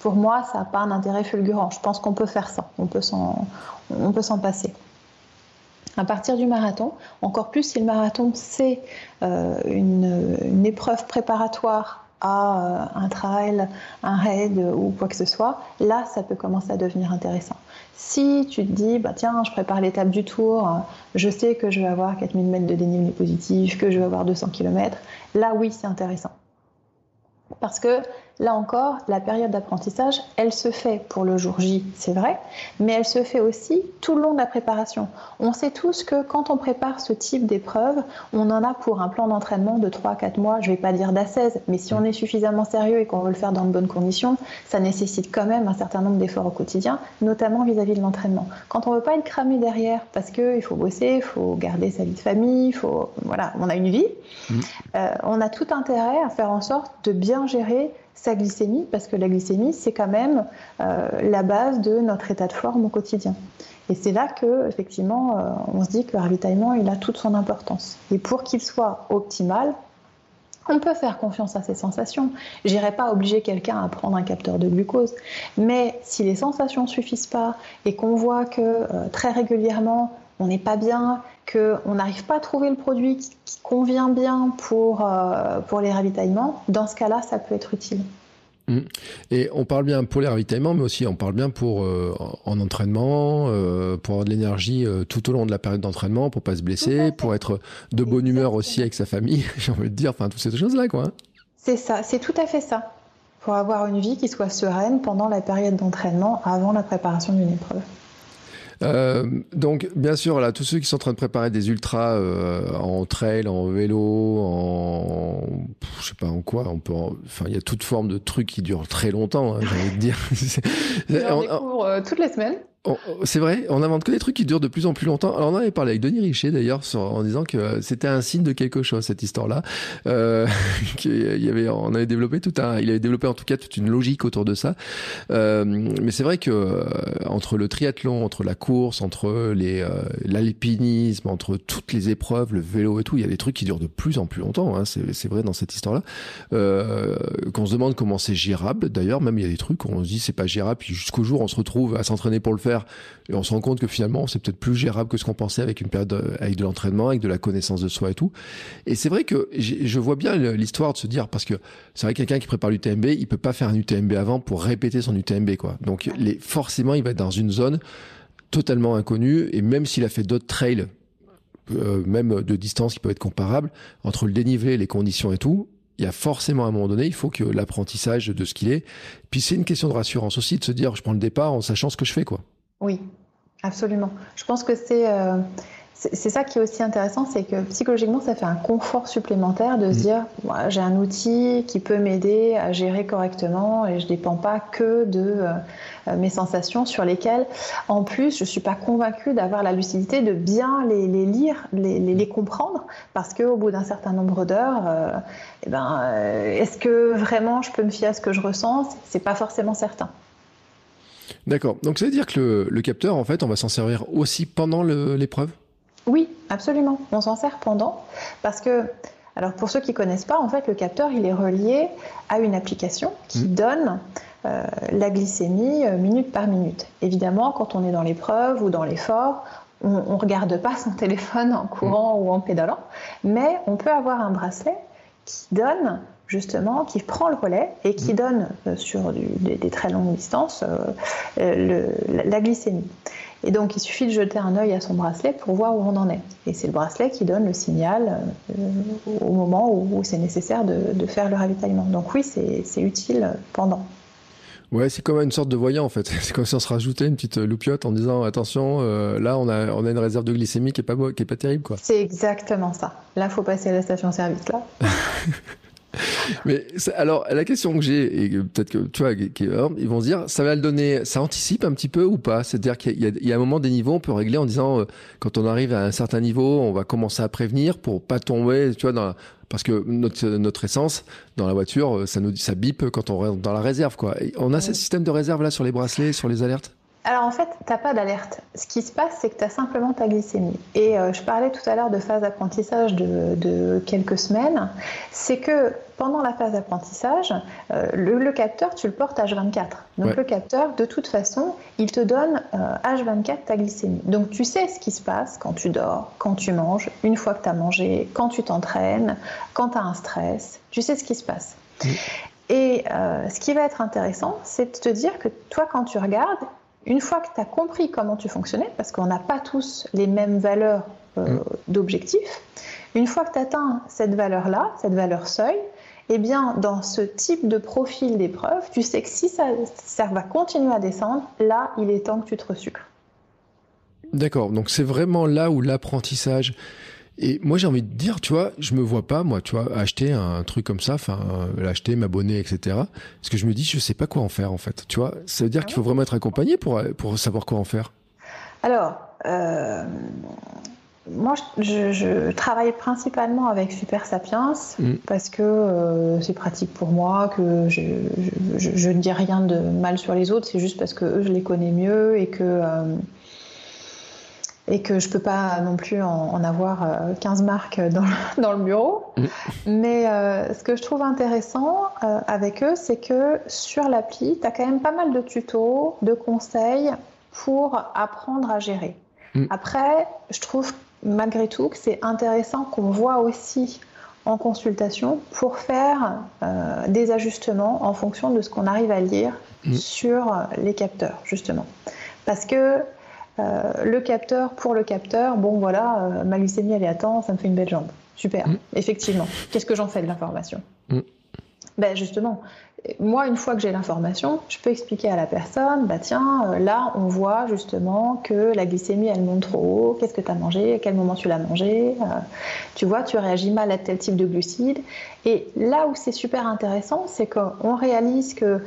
pour moi, ça n'a pas un intérêt fulgurant. Je pense qu'on peut faire ça, on peut s'en passer. À partir du marathon, encore plus si le marathon c'est euh, une, épreuve préparatoire à euh, un trail, un raid ou quoi que ce soit, là ça peut commencer à devenir intéressant. Si tu te dis, bah, tiens, je prépare l'étape du tour, je sais que je vais avoir 4000 mètres de dénivelé positif, que je vais avoir 200 km, là oui, c'est intéressant. Parce que là encore, la période d'apprentissage, elle se fait pour le jour J, c'est vrai, mais elle se fait aussi tout le long de la préparation. On sait tous que quand on prépare ce type d'épreuve, on en a pour un plan d'entraînement de 3 à 4 mois, je ne vais pas dire d'assaise, mais si on est suffisamment sérieux et qu'on veut le faire dans de bonnes conditions, ça nécessite quand même un certain nombre d'efforts au quotidien, notamment vis-à-vis de l'entraînement. Quand on ne veut pas être cramé derrière, parce qu'il faut bosser, il faut garder sa vie de famille, faut, voilà, on a une vie, mmh. euh, on a tout intérêt à faire en sorte de bien gérer sa glycémie, parce que la glycémie, c'est quand même euh, la base de notre état de forme au quotidien. Et c'est là que, effectivement, euh, on se dit que le ravitaillement, il a toute son importance. Et pour qu'il soit optimal, on peut faire confiance à ses sensations. J'irai pas obliger quelqu'un à prendre un capteur de glucose, mais si les sensations suffisent pas et qu'on voit que euh, très régulièrement on n'est pas bien, qu'on n'arrive pas à trouver le produit qui, convient bien pour, euh, pour les ravitaillements, dans ce cas-là, ça peut être utile. Mmh. Et on parle bien pour les ravitaillements, mais aussi on parle bien pour euh, en entraînement, euh, pour avoir de l'énergie tout au long de la période d'entraînement, pour pas se blesser, pour être de bonne humeur aussi avec sa famille, j'ai envie de dire, enfin toutes ces choses-là, quoi. Hein. C'est ça, c'est tout à fait ça. Pour avoir une vie qui soit sereine pendant la période d'entraînement, avant la préparation d'une épreuve. Euh, donc, bien sûr, là, tous ceux qui sont en train de préparer des ultras euh, en trail, en vélo, en je sais pas en quoi, on peut, enfin, il y a toute forme de trucs qui durent très longtemps. Hein, j'ai envie de dire. on découvre euh, toutes les semaines. C'est vrai, on invente que des trucs qui durent de plus en plus longtemps. Alors on en avait parlé avec Denis Richer d'ailleurs en disant que c'était un signe de quelque chose cette histoire-là. Euh, y avait, on avait développé tout un, il avait développé en tout cas toute une logique autour de ça. Euh, mais c'est vrai que euh, entre le triathlon, entre la course, entre les euh, l'alpinisme, entre toutes les épreuves, le vélo et tout, il y a des trucs qui durent de plus en plus longtemps. Hein, c'est vrai dans cette histoire-là. Euh, qu'on se demande comment c'est gérable. D'ailleurs, même il y a des trucs où on se dit c'est pas gérable, puis jusqu'au jour on se retrouve à s'entraîner pour le faire et on se rend compte que finalement c'est peut-être plus gérable que ce qu'on pensait avec une période avec de l'entraînement, avec de la connaissance de soi et tout. Et c'est vrai que je vois bien l'histoire de se dire parce que c'est vrai que quelqu'un qui prépare l'UTMB, il peut pas faire un UTMB avant pour répéter son UTMB quoi. Donc forcément il va être dans une zone totalement inconnue et même s'il a fait d'autres trails euh, même de distance qui peuvent être comparables entre le dénivelé, les conditions et tout, il y a forcément à un moment donné, il faut que l'apprentissage de ce qu'il est. Puis c'est une question de rassurance aussi, de se dire, je prends le départ en sachant ce que je fais, quoi. Oui, absolument. Je pense que c'est euh, c'est ça qui est aussi intéressant, c'est que psychologiquement, ça fait un confort supplémentaire de se mm. dire, j'ai un outil qui peut m'aider à gérer correctement et je ne dépends pas que de euh, mes sensations sur lesquelles, en plus, je ne suis pas convaincue d'avoir la lucidité de bien les, lire, les, les, comprendre, parce qu'au bout d'un certain nombre d'heures, euh, eh ben, est-ce que vraiment je peux me fier à ce que je ressens? C'est pas forcément certain. D'accord. Donc ça veut dire que le, capteur, en fait, on va s'en servir aussi pendant l'épreuve? Oui, absolument. On s'en sert pendant parce que, alors pour ceux qui connaissent pas, en fait, le capteur, il est relié à une application qui mmh. donne euh, la glycémie euh, minute par minute. Évidemment, quand on est dans l'épreuve ou dans l'effort, on ne regarde pas son téléphone en courant mmh. ou en pédalant, mais on peut avoir un bracelet qui donne justement, qui prend le relais et qui mm. donne euh, sur des, très longues distances euh, euh, la, glycémie. Et donc, il suffit de jeter un œil à son bracelet pour voir où on en est. Et c'est le bracelet qui donne le signal au moment où, c'est nécessaire de, faire le ravitaillement. Donc oui, c'est utile pendant. Ouais, c'est comme une sorte de voyant en fait. C'est comme si on se rajoutait une petite loupiote en disant attention, là on a, on a une réserve de glycémie qui est pas, qui est pas terrible quoi. C'est exactement ça. Là, faut passer à la station-service là. Mais alors, la question que j'ai, et peut-être que tu vois, ils vont se dire, ça va le donner, ça anticipe un petit peu ou pas? C'est-à-dire qu'il y, a un moment des niveaux, on peut régler en disant, euh, quand on arrive à un certain niveau, on va commencer à prévenir pour pas tomber, tu vois, dans parce que notre, notre essence dans la voiture, ça nous ça bip quand on rentre dans la réserve, quoi. on a ce système de réserve là sur les bracelets, sur les alertes? Alors en fait, tu n'as pas d'alerte. Ce qui se passe, c'est que tu as simplement ta glycémie. Et euh, je parlais tout à l'heure de phase d'apprentissage de, quelques semaines. C'est que pendant la phase d'apprentissage, euh, le, capteur, tu le portes H24. Donc le capteur, de toute façon, il te donne H24 euh, ta glycémie. Donc tu sais ce qui se passe quand tu dors, quand tu manges, une fois que tu as mangé, quand tu t'entraînes, quand tu as un stress. Tu sais ce qui se passe. Et ce qui va être intéressant, c'est de te dire que toi, quand tu regardes, une fois que tu as compris comment tu fonctionnais, parce qu'on n'a pas tous les mêmes valeurs euh, mm. d'objectifs, une fois que tu atteins cette valeur-là, cette valeur seuil, eh bien, dans ce type de profil d'épreuve, tu sais que si ça, ça va continuer à descendre, là, il est temps que tu te resucres. D'accord, donc c'est vraiment là où l'apprentissage. Et moi, j'ai envie de dire, tu vois, je me vois pas, moi, tu vois, acheter un truc comme ça, enfin, l'acheter, m'abonner, etc. Parce que je me dis, je sais pas quoi en faire, en fait. Tu vois, ça veut dire qu'il faut vraiment être accompagné pour, pour savoir quoi en faire. Alors, euh, moi, je, travaille principalement avec Super Sapiens mm. parce que euh, c'est pratique pour moi, que je, ne dis rien de mal sur les autres, c'est juste parce que eux, je les connais mieux et que. Euh, et que je peux pas non plus en, avoir 15 marques dans, dans le bureau. Mm. Mais ce que je trouve intéressant avec eux, c'est que sur l'appli, tu as quand même pas mal de tutos, de conseils pour apprendre à gérer. Mm. Après, je trouve malgré tout que c'est intéressant qu'on voit aussi en consultation pour faire euh, des ajustements en fonction de ce qu'on arrive à lire mm. sur les capteurs, justement. Parce que euh, le capteur pour le capteur, bon voilà, euh, ma glycémie elle est à temps, ça me fait une belle jambe. Super, mm. effectivement. Qu'est-ce que j'en fais de l'information ben Justement, moi, une fois que j'ai l'information, je peux expliquer à la personne, bah tiens, euh, là, on voit justement que la glycémie, elle monte trop haut, qu'est-ce que tu as mangé, à quel moment tu l'as mangé, tu vois, tu réagis mal à tel type de glucides. Et là où c'est super intéressant, c'est qu'on réalise que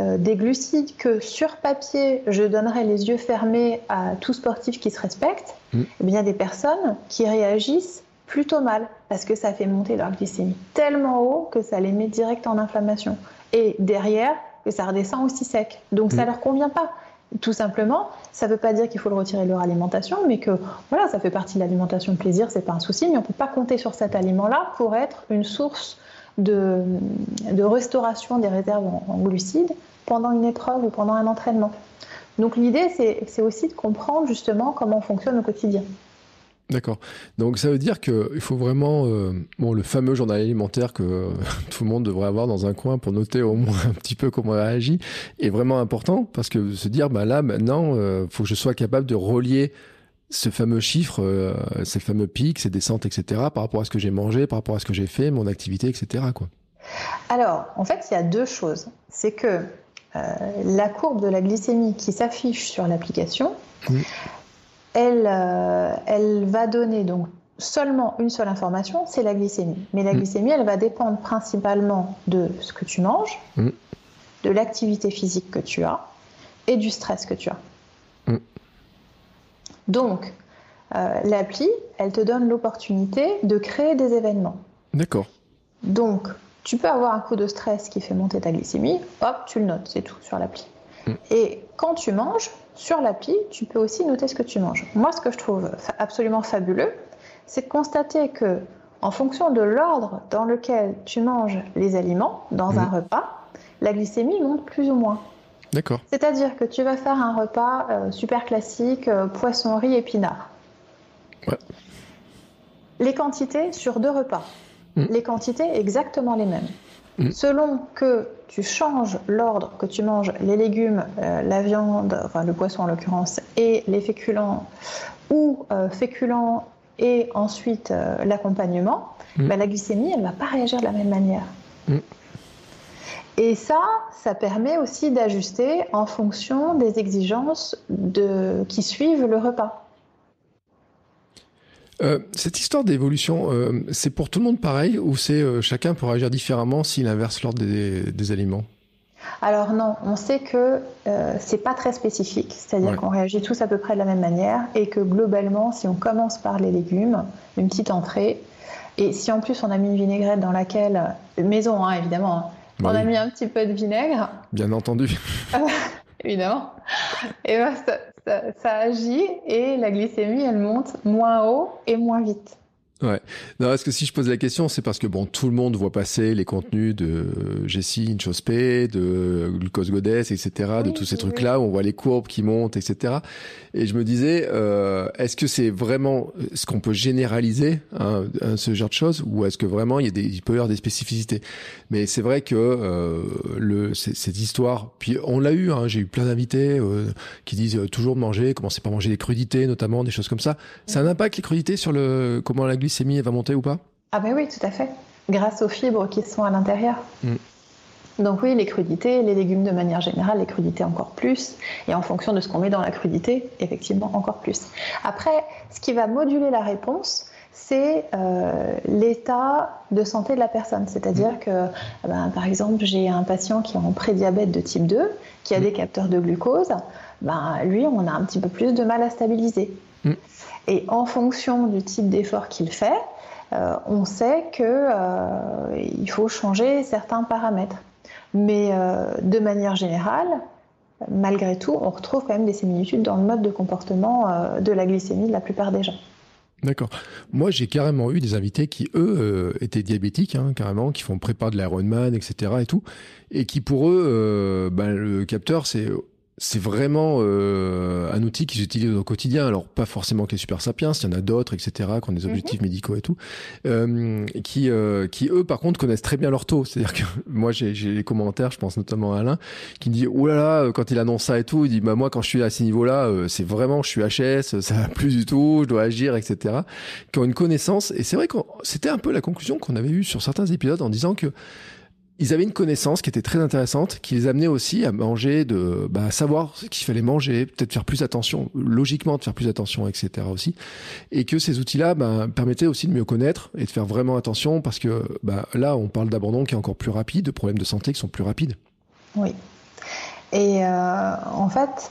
euh, des glucides que sur papier, je donnerais les yeux fermés à tout sportif qui se respecte, mmh. eh bien, il y a des personnes qui réagissent plutôt mal parce que ça fait monter leur glycémie tellement haut que ça les met direct en inflammation et derrière que ça redescend aussi sec. Donc ça mm. leur convient pas. Tout simplement, ça ne veut pas dire qu'il faut le retirer de leur alimentation, mais que voilà, ça fait partie de l'alimentation de plaisir, c'est pas un souci, mais on peut pas compter sur cet aliment-là pour être une source de, restauration des réserves en, glucides pendant une épreuve ou pendant un entraînement. Donc l'idée, c'est aussi de comprendre justement comment on fonctionne au quotidien. D'accord. Donc ça veut dire qu'il faut vraiment euh, bon le fameux journal alimentaire que euh, tout le monde devrait avoir dans un coin pour noter au moins un petit peu comment on réagit est vraiment important parce que se dire bah là maintenant euh, faut que je sois capable de relier ce fameux chiffre, euh, ces fameux pics, ces descentes, etc. par rapport à ce que j'ai mangé, par rapport à ce que j'ai fait, mon activité, etc. Quoi. Alors en fait il y a deux choses. C'est que la courbe de la glycémie qui s'affiche sur l'application. Mmh elle, euh, elle va donner donc seulement une seule information, c'est la glycémie. Mais la mm. glycémie, elle va dépendre principalement de ce que tu manges, mm. de l'activité physique que tu as et du stress que tu as. Mm. Donc, euh, l'appli, elle te donne l'opportunité de créer des événements. D'accord. Donc, tu peux avoir un coup de stress qui fait monter ta glycémie, hop, tu le notes, c'est tout sur l'appli. Et quand tu manges, sur l'appli, tu peux aussi noter ce que tu manges. Moi, ce que je trouve absolument fabuleux, c'est de constater que, en fonction de l'ordre dans lequel tu manges les aliments dans un repas, la glycémie monte plus ou moins. D'accord. C'est-à-dire que tu vas faire un repas euh, super classique, euh, poisson, riz, épinards. Ouais. Les quantités sur deux repas. Mm. Les quantités exactement les mêmes. Mm. Selon que tu changes l'ordre que tu manges les légumes, euh, la viande, enfin le poisson en l'occurrence, et les féculents, ou féculents et ensuite l'accompagnement, mm. bah, la glycémie, elle ne va pas réagir de la même manière. Et ça, ça permet aussi d'ajuster en fonction des exigences de, qui suivent le repas. Euh, cette histoire d'évolution, euh, c'est pour tout le monde pareil ou c'est euh, chacun peut réagir différemment s'il inverse l'ordre des, aliments? Alors non, on sait que c'est pas très spécifique, c'est-à-dire qu'on réagit tous à peu près de la même manière et que globalement, si on commence par les légumes, une petite entrée, et si en plus on a mis une vinaigrette dans laquelle, maison hein, évidemment, on a mis un petit peu de vinaigre. Bien entendu. évidemment. Et ben, ça, agit et la glycémie, elle monte moins haut et moins vite. Ouais. Non, est-ce que si je pose la question, c'est parce que bon, tout le monde voit passer les contenus de Jessie Inchospé, de Glucose Goddess, etc., de tous ces trucs-là où on voit les courbes qui montent, etc. Et je me disais, euh, est-ce que c'est vraiment ce qu'on peut généraliser hein, ce genre de choses, ou est-ce que vraiment il y a des, il peut y avoir des spécificités? Mais c'est vrai que euh, le cette histoire, puis on l'a eu, hein, j'ai eu plein d'invités euh, qui disent euh, toujours de manger, commencez par manger des crudités, notamment des choses comme ça. Ça a un impact les crudités sur le comment la glycémie va monter ou pas? Ah ben oui, tout à fait. grâce aux fibres qui sont à l'intérieur. Mm. Donc oui, les crudités, les légumes de manière générale, les crudités encore plus, et en fonction de ce qu'on met dans la crudité, effectivement encore plus. Après, ce qui va moduler la réponse, c'est euh, l'état de santé de la personne. C'est-à-dire mm. que, eh ben, par exemple, j'ai un patient qui est en prédiabète de type 2, qui a mm. des capteurs de glucose, ben, lui, on a un petit peu plus de mal à stabiliser. Et en fonction du type d'effort qu'il fait, euh, on sait qu'il euh, faut changer certains paramètres. Mais de manière générale, malgré tout, on retrouve quand même des similitudes dans le mode de comportement de la glycémie de la plupart des gens. D'accord. Moi, j'ai carrément eu des invités qui, eux, euh, étaient diabétiques, hein, carrément, qui font prépa de l'Ironman, etc. et tout, et qui, pour eux, euh, ben, le capteur, c'est c'est vraiment euh, un outil qu'ils utilisent au quotidien. Alors pas forcément que les super sapiens, il y en a d'autres, etc., qui ont des mhm. objectifs médicaux et tout, euh, qui, euh, qui eux par contre connaissent très bien leur taux. C'est-à-dire que moi j'ai les commentaires, je pense notamment à Alain, qui me dit oh là là quand il annonce ça et tout, il dit bah moi quand je suis à ces niveaux-là, euh, c'est vraiment je suis HS, ça va plus du tout, je dois agir, etc. Qui ont une connaissance et c'est vrai que c'était un peu la conclusion qu'on avait eue sur certains épisodes en disant que ils avaient une connaissance qui était très intéressante, qui les amenait aussi à manger, de bah, savoir ce qu'il fallait manger, peut-être faire plus attention, logiquement de faire plus attention, etc. aussi, et que ces outils-là bah, permettaient aussi de mieux connaître et de faire vraiment attention parce que bah, là, on parle d'abandon qui est encore plus rapide, de problèmes de santé qui sont plus rapides. Oui. Et euh, en fait,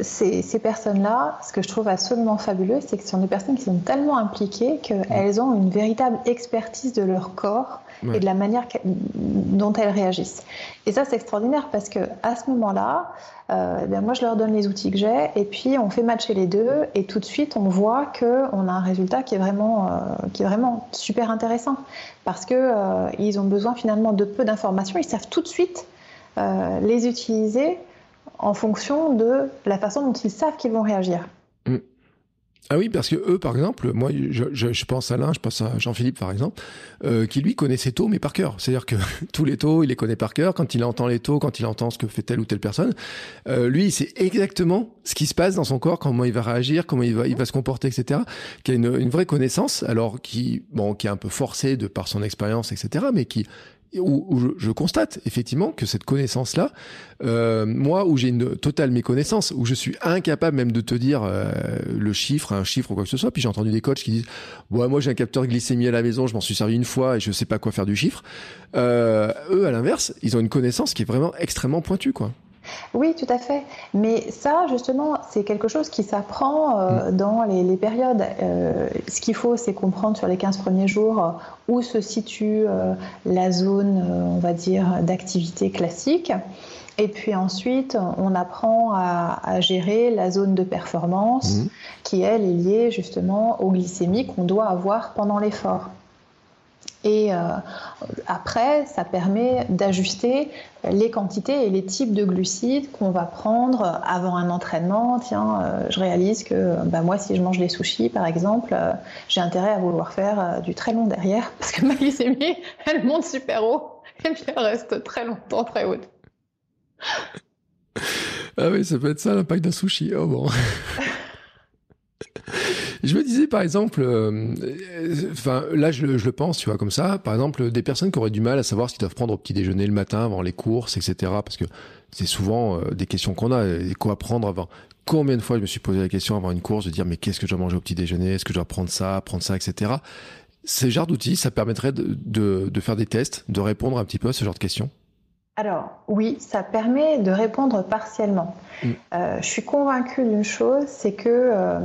ces, ces personnes-là, ce que je trouve absolument fabuleux, c'est que ce sont des personnes qui sont tellement impliquées qu'elles ont une véritable expertise de leur corps et de la manière dont elles réagissent. Et ça, c'est extraordinaire parce que à ce moment-là, ben moi, je leur donne les outils que j'ai et puis on fait matcher les deux et tout de suite, on voit qu'on a un résultat qui est vraiment, euh, qui est vraiment super intéressant parce qu'ils euh, ont besoin finalement de peu d'informations. Ils savent tout de suite les utiliser en fonction de la façon dont ils savent qu'ils vont réagir. Ah oui, parce que eux, par exemple, moi, je, pense à l'un, je pense à Jean-Philippe, par exemple, euh, qui lui connaît ses taux, mais par cœur. C'est-à-dire que tous les taux, il les connaît par cœur. Quand il entend les taux, quand il entend ce que fait telle ou telle personne, euh, lui, il sait exactement ce qui se passe dans son corps, comment il va réagir, comment il va, il va se comporter, etc. Qui a une, une vraie connaissance, alors qui, bon, qui est un peu forcé de par son expérience, etc., mais qui où, je, constate effectivement que cette connaissance-là, euh, moi, où j'ai une totale méconnaissance, où je suis incapable même de te dire euh, le chiffre, un chiffre ou quoi que ce soit, puis j'ai entendu des coachs qui disent ouais, moi j'ai un capteur glycémie à la maison, je m'en suis servi une fois et je sais pas quoi faire du chiffre. Euh, eux, à l'inverse, ils ont une connaissance qui est vraiment extrêmement pointue, quoi. Oui, tout à fait. Mais ça, justement, c'est quelque chose qui s'apprend euh, mm. dans les, périodes. Euh, ce qu'il faut, c'est comprendre sur les 15 premiers jours euh, où se situe la zone, on va dire, d'activité classique. Et puis ensuite, on apprend à, gérer la zone de performance mm. qui, elle, est liée justement aux glycémies qu'on doit avoir pendant l'effort. Et euh, après, ça permet d'ajuster les quantités et les types de glucides qu'on va prendre avant un entraînement. Tiens, euh, je réalise que bah, moi, si je mange des sushis, par exemple, euh, j'ai intérêt à vouloir faire du très long derrière parce que ma glycémie, elle monte super haut et puis elle reste très longtemps très haute. Ah oui, ça peut être ça l'impact d'un sushi. Oh bon. Je me disais par exemple, euh, enfin là je, le pense, tu vois comme ça, par exemple des personnes qui auraient du mal à savoir ce doivent prendre au petit déjeuner le matin avant les courses, etc. Parce que c'est souvent euh, des questions qu'on a, et quoi prendre avant? Combien de fois je me suis posé la question avant une course de dire mais qu'est-ce que je dois manger au petit déjeuner, est-ce que je dois prendre ça, prendre ça, etc. Ce genre d'outils, ça permettrait de, de faire des tests, de répondre un petit peu à ce genre de questions. Alors oui, ça permet de répondre partiellement. Mm. Euh, je suis convaincue d'une chose, c'est que euh,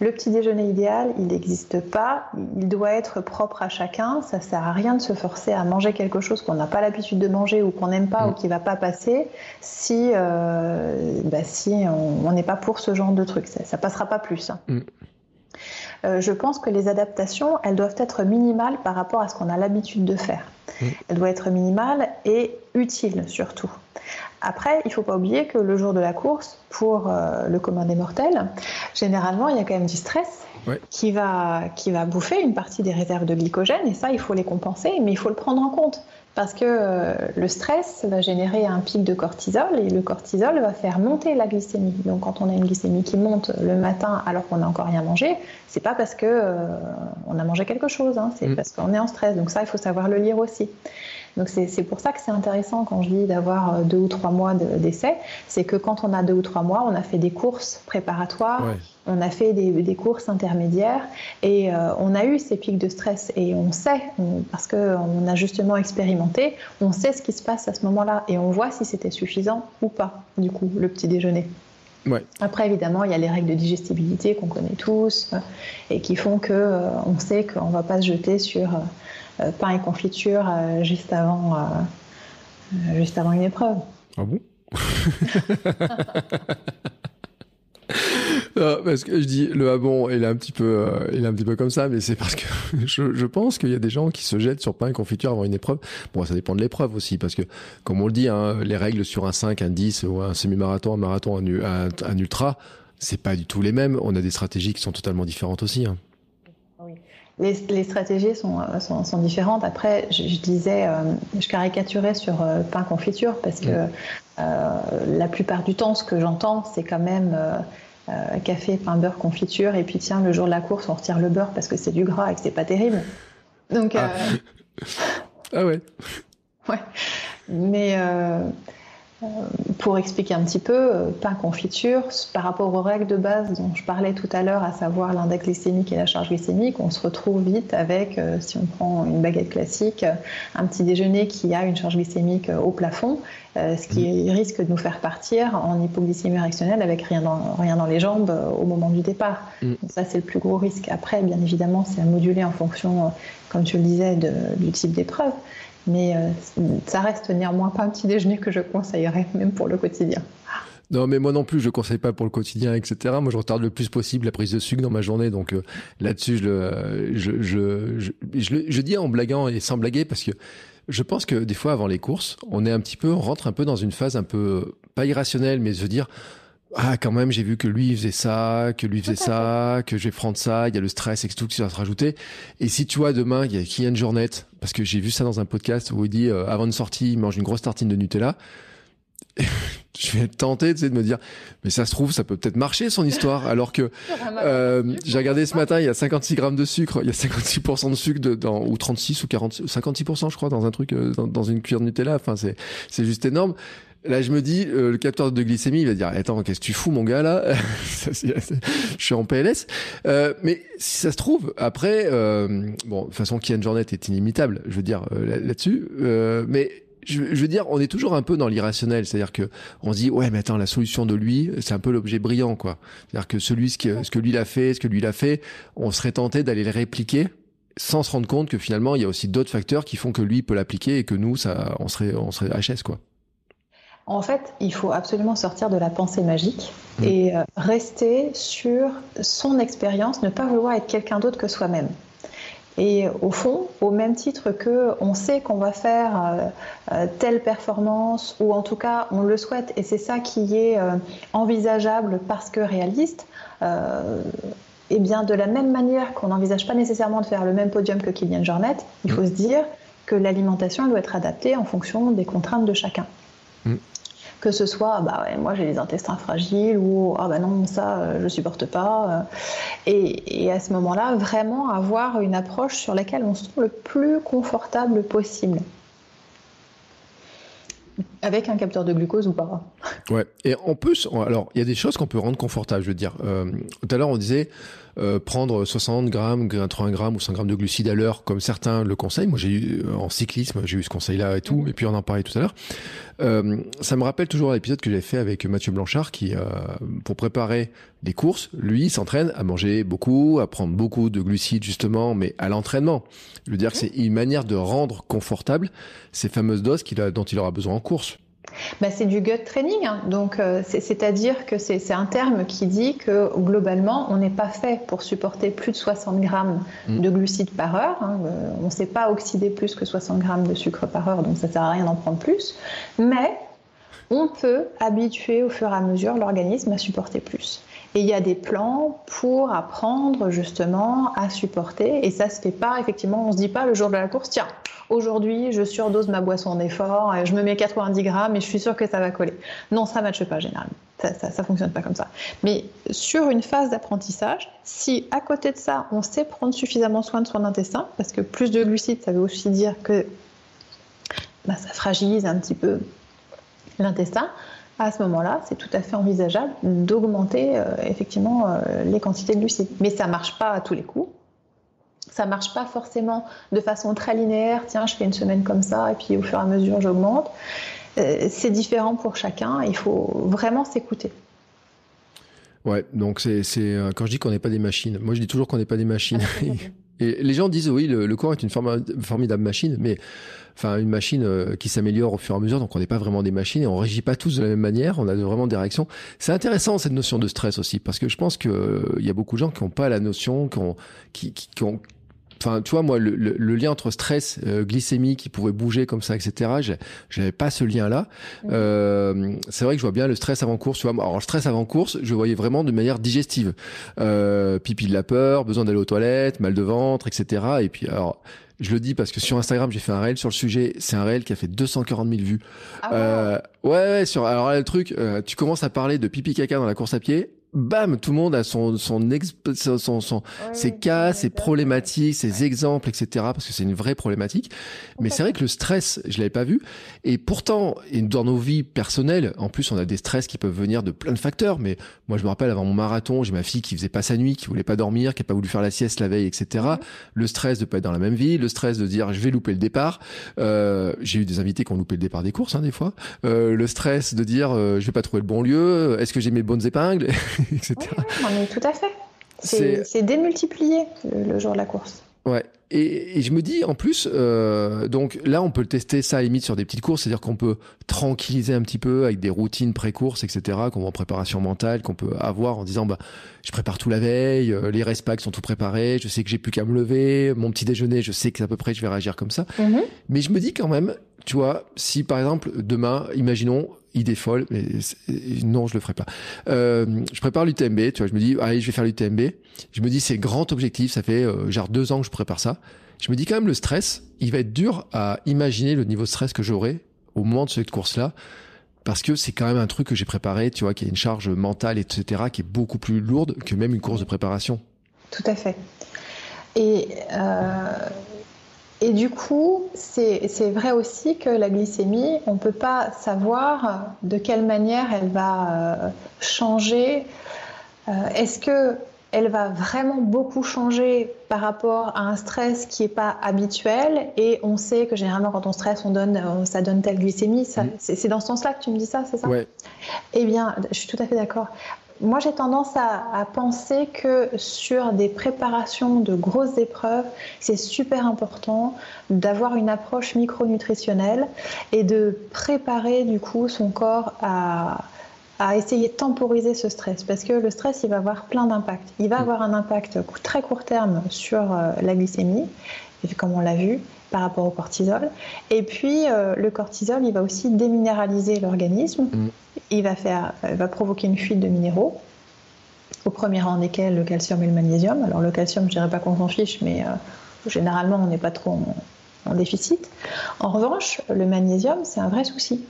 le petit déjeuner idéal, il n'existe pas, il doit être propre à chacun. Ça sert à rien de se forcer à manger quelque chose qu'on n'a pas l'habitude de manger ou qu'on n'aime pas ou mm. qui va pas passer si, euh, bah, si on n'est pas pour ce genre de truc. Ça, ne passera pas plus. Hein. Mm. Je pense que les adaptations, elles doivent être minimales par rapport à ce qu'on a l'habitude de faire. Mm. Elles doivent être minimales et utiles surtout. Après, il ne faut pas oublier que le jour de la course, pour euh, le commun des mortels, généralement, il y a quand même du stress qui, va, qui va bouffer une partie des réserves de glycogène, et ça, il faut les compenser, mais il faut le prendre en compte. Parce que euh, le stress va générer un pic de cortisol et le cortisol va faire monter la glycémie. Donc quand on a une glycémie qui monte le matin alors qu'on n'a encore rien mangé, c'est pas parce que euh, on a mangé quelque chose, hein, c'est mm. parce qu'on est en stress. Donc ça, il faut savoir le lire aussi. Donc c'est pour ça que c'est intéressant quand je dis d'avoir euh, deux ou trois mois d'essai, c'est que quand on a deux ou trois mois, on a fait des courses préparatoires, on a fait des, courses intermédiaires et euh, on a eu ces pics de stress et on sait, parce qu'on a justement expérimenté, on sait ce qui se passe à ce moment-là et on voit si c'était suffisant ou pas, du coup, le petit déjeuner. Après, évidemment, il y a les règles de digestibilité qu'on connaît tous euh, et qui font que on sait qu'on ne va pas se jeter sur euh, pain et confiture euh, juste avant, euh, juste avant une épreuve. Ah bon parce que je dis le ah bon, il est un petit peu, il est un petit peu comme ça, mais c'est parce que je, pense qu'il y a des gens qui se jettent sur pain et confiture avant une épreuve. Bon, ça dépend de l'épreuve aussi, parce que comme on le dit, hein, les règles sur un 5, un 10 ou un semi-marathon, un marathon, un, un, ultra, c'est pas du tout les mêmes. On a des stratégies qui sont totalement différentes aussi. Hein les, stratégies euh, sont, sont, différentes. Après, je, disais, euh, je caricaturais sur euh, pain confiture parce que la plupart du temps, ce que j'entends, c'est quand même café, pain, beurre, confiture. Et puis, tiens, le jour de la course, on retire le beurre parce que c'est du gras et que c'est pas terrible. Donc. Ah, ah ouais. Ouais. Mais pour expliquer un petit peu, euh, pain confiture, par rapport aux règles de base dont je parlais tout à l'heure, à savoir l'index glycémique et la charge glycémique, on se retrouve vite avec, euh, si on prend une baguette classique, un petit déjeuner qui a une charge glycémique euh, au plafond, ce qui mmh. risque de nous faire partir en hypoglycémie réactionnelle avec rien dans, rien dans les jambes au moment du départ. Mmh. ça, c'est le plus gros risque. Après, bien évidemment, c'est à moduler en fonction, comme tu le disais, du type d'épreuve mais euh, ça reste néanmoins pas un petit déjeuner que je conseillerais, même pour le quotidien. Non, mais moi non plus, je conseille pas pour le quotidien, etc. Moi, je retarde le plus possible la prise de sucre dans ma journée. Donc euh, là-dessus, je, je, je, je, dis en blaguant et sans blaguer parce que je pense que des fois, avant les courses, on est un petit peu, on rentre un peu dans une phase un peu pas irrationnelle, mais se dire ah quand même j'ai vu que lui il faisait ça, que lui faisait ça, que je vais prendre ça, il y a le stress et tout qui va se rajouter. Et si tu vois demain il y a Kylian Jornet, parce que j'ai vu ça dans un podcast où il dit euh, avant une sortie il mange une grosse tartine de Nutella. je vais être tenté de me dire mais ça se trouve ça peut peut-être marcher son histoire alors que euh, j'ai regardé ce matin il y a 56 grammes de sucre il y a 56% de sucre dans ou 36 ou 40 56% je crois dans un truc euh, dans, dans, une cuillère de Nutella enfin c'est c'est juste énorme Là, je me dis, euh, le capteur de glycémie, il va dire, attends, qu'est-ce que tu fous, mon gars, là? Je suis en PLS. Euh, mais si ça se trouve, après, euh, bon, de toute façon, Kian Jornet est inimitable, je veux dire, là-dessus. mais je, veux dire, on est toujours un peu dans l'irrationnel, c'est-à-dire que on se dit, ouais, mais attends, la solution de lui, c'est un peu l'objet brillant, quoi. C'est-à-dire que celui, ce que, ce que lui l'a fait, ce que lui l'a fait, on serait tenté d'aller le répliquer sans se rendre compte que finalement, il y a aussi d'autres facteurs qui font que lui peut l'appliquer et que nous, ça, on serait, on serait HS, quoi. En fait, il faut absolument sortir de la pensée magique et euh, rester sur son expérience, ne pas vouloir être quelqu'un d'autre que soi-même. Et au fond, au même titre que on sait qu'on va faire euh, euh, telle performance, ou en tout cas on le souhaite, et c'est ça qui est envisageable parce que réaliste, et eh bien de la même manière qu'on n'envisage pas nécessairement de faire le même podium que Kylian Jornet, il faut se dire que l'alimentation doit être adaptée en fonction des contraintes de chacun. Que ce soit bah ouais, moi j'ai les intestins fragiles ou ah bah non ça euh, je supporte pas euh. et, et, à ce moment-là vraiment avoir une approche sur laquelle on se trouve le plus confortable possible avec un capteur de glucose ou pas. Ouais. Et en plus, alors il y a des choses qu'on peut rendre confortables. Je veux dire, euh, tout à l'heure on disait euh, prendre 60 grammes, 80 grammes ou 100 grammes de glucides à l'heure, comme certains le conseillent. Moi, j'ai eu euh, en cyclisme, j'ai eu ce conseil-là et tout. Et puis on en parlait tout à l'heure. Euh, ça me rappelle toujours l'épisode que j'ai fait avec Mathieu Blanchard, qui euh, pour préparer les courses, lui s'entraîne à manger beaucoup, à prendre beaucoup de glucides justement, mais à l'entraînement. Je veux dire que c'est une manière de rendre confortable ces fameuses doses qu'il a, dont il aura besoin en course. Bah, c'est du gut training, hein. donc euh, c'est-à-dire que c'est un terme qui dit que globalement, on n'est pas fait pour supporter plus de 60 grammes mm. de glucides par heure. Hein. Euh, on ne sait pas oxyder plus que 60 grammes de sucre par heure, donc ça ne sert à rien d'en prendre plus. Mais on peut habituer au fur et à mesure l'organisme à supporter plus. Et il y a des plans pour apprendre justement à supporter. Et ça se fait pas, effectivement, on se dit pas le jour de la course, tiens, aujourd'hui je surdose ma boisson d'effort, je me mets 90 grammes et je suis sûr que ça va coller. Non, ça ne matche pas généralement. Ça, ça, fonctionne pas comme ça. Mais sur une phase d'apprentissage, si à côté de ça, on sait prendre suffisamment soin de son intestin, parce que plus de glucides, ça veut aussi dire que bah, ça fragilise un petit peu l'intestin, à ce moment-là, c'est tout à fait envisageable d'augmenter euh, effectivement euh, les quantités de glucides. Mais ça ne marche pas à tous les coups. Ça ne marche pas forcément de façon très linéaire. Tiens, je fais une semaine comme ça et puis au fur et à mesure, j'augmente. Euh, c'est différent pour chacun. Il faut vraiment s'écouter. Ouais, donc c'est quand je dis qu'on n'est pas des machines. Moi, je dis toujours qu'on n'est pas des machines. et les gens disent oui, le, corps est une formidable machine, mais enfin une machine euh, qui s'améliore au fur et à mesure. Donc on n'est pas vraiment des machines et on régit pas tous de la même manière. On a vraiment des réactions. C'est intéressant cette notion de stress aussi parce que je pense que euh, il y a beaucoup de gens qui n'ont pas la notion, qui ont, qui, qui, ont enfin tu vois moi le, le, lien entre stress euh, glycémie qui pouvait bouger comme ça etc j'avais pas ce lien là euh, c'est vrai que je vois bien le stress avant course tu vois alors le stress avant course je voyais vraiment de manière digestive euh, pipi de la peur besoin d'aller aux toilettes mal de ventre etc et puis alors je le dis parce que sur Instagram, j'ai fait un réel sur le sujet. C'est un réel qui a fait 240 000 vues. Ah euh, ouais, ouais, sur. Alors là, le truc, euh, tu commences à parler de pipi caca dans la course à pied bam, tout le monde a son son, son, son, ses cas, ses problématiques, ses exemples, etc. Parce que c'est une vraie problématique. Mais c'est vrai que le stress, je l'avais pas vu. Et pourtant, dans nos vies personnelles, en plus, on a des stress qui peuvent venir de plein de facteurs. Mais moi, je me rappelle avant mon marathon, j'ai ma fille qui faisait pas sa nuit, qui voulait pas dormir, qui a pas voulu faire la sieste la veille, etc. Le stress de pas être dans la même vie, le stress de dire je vais louper le départ. Euh, j'ai eu des invités qui ont loupé le départ des courses, hein, des fois. Euh, le stress de dire euh, je vais pas trouver le bon lieu. Est-ce que j'ai mes bonnes épingles? etc. tout à fait. C'est démultiplié le, jour de la course. Ouais. Et, je me dis en plus, euh, donc là on peut le tester ça à limite sur des petites courses, c'est-à-dire qu'on peut tranquilliser un petit peu avec des routines pré-courses, etc. qu'on voit en préparation mentale, qu'on peut avoir en disant bah je prépare tout la veille, euh, les rest sont tout préparés, je sais que j'ai plus qu'à me lever, mon petit déjeuner, je sais que à peu près je vais réagir comme ça. Mm-hmm. Mais je me dis quand même, tu vois, si par exemple demain, imaginons idée folle, mais non, je le ferai pas. Euh, je prépare l'UTMB, tu vois, je me dis, allez, je vais faire l'UTMB. Je me dis, c'est grand objectif, ça fait euh, genre deux ans que je prépare ça. Je me dis quand même, le stress, il va être dur à imaginer le niveau de stress que j'aurai au moment de cette course-là, parce que c'est quand même un truc que j'ai préparé, tu vois, qui a une charge mentale, etc., qui est beaucoup plus lourde que même une course de préparation. Tout à fait. Et euh, et du coup, c'est vrai aussi que la glycémie, on ne peut pas savoir de quelle manière elle va euh, changer. Euh, est-ce que elle va vraiment beaucoup changer par rapport à un stress qui n'est pas habituel? Et on sait que généralement quand on stresse on donne euh, ça donne telle glycémie mmh. c'est dans ce sens-là que tu me dis ça c'est ça? Ouais. Eh bien je suis tout à fait d'accord moi, j'ai tendance à, penser que sur des préparations de grosses épreuves, c'est super important d'avoir une approche micronutritionnelle et de préparer du coup son corps à, essayer de temporiser ce stress parce que le stress, il va avoir plein d'impacts. Il va mm. avoir un impact très court terme sur euh, la glycémie, comme on l'a vu, par rapport au cortisol. Et puis, euh, le cortisol, il va aussi déminéraliser l'organisme. Mm. Il va, faire, euh, va provoquer une fuite de minéraux, au premier rang desquels le calcium et le magnésium. Alors, le calcium, je dirais pas qu'on s'en fiche, mais euh, généralement, on n'est pas trop en, déficit. En revanche, le magnésium, c'est un vrai souci.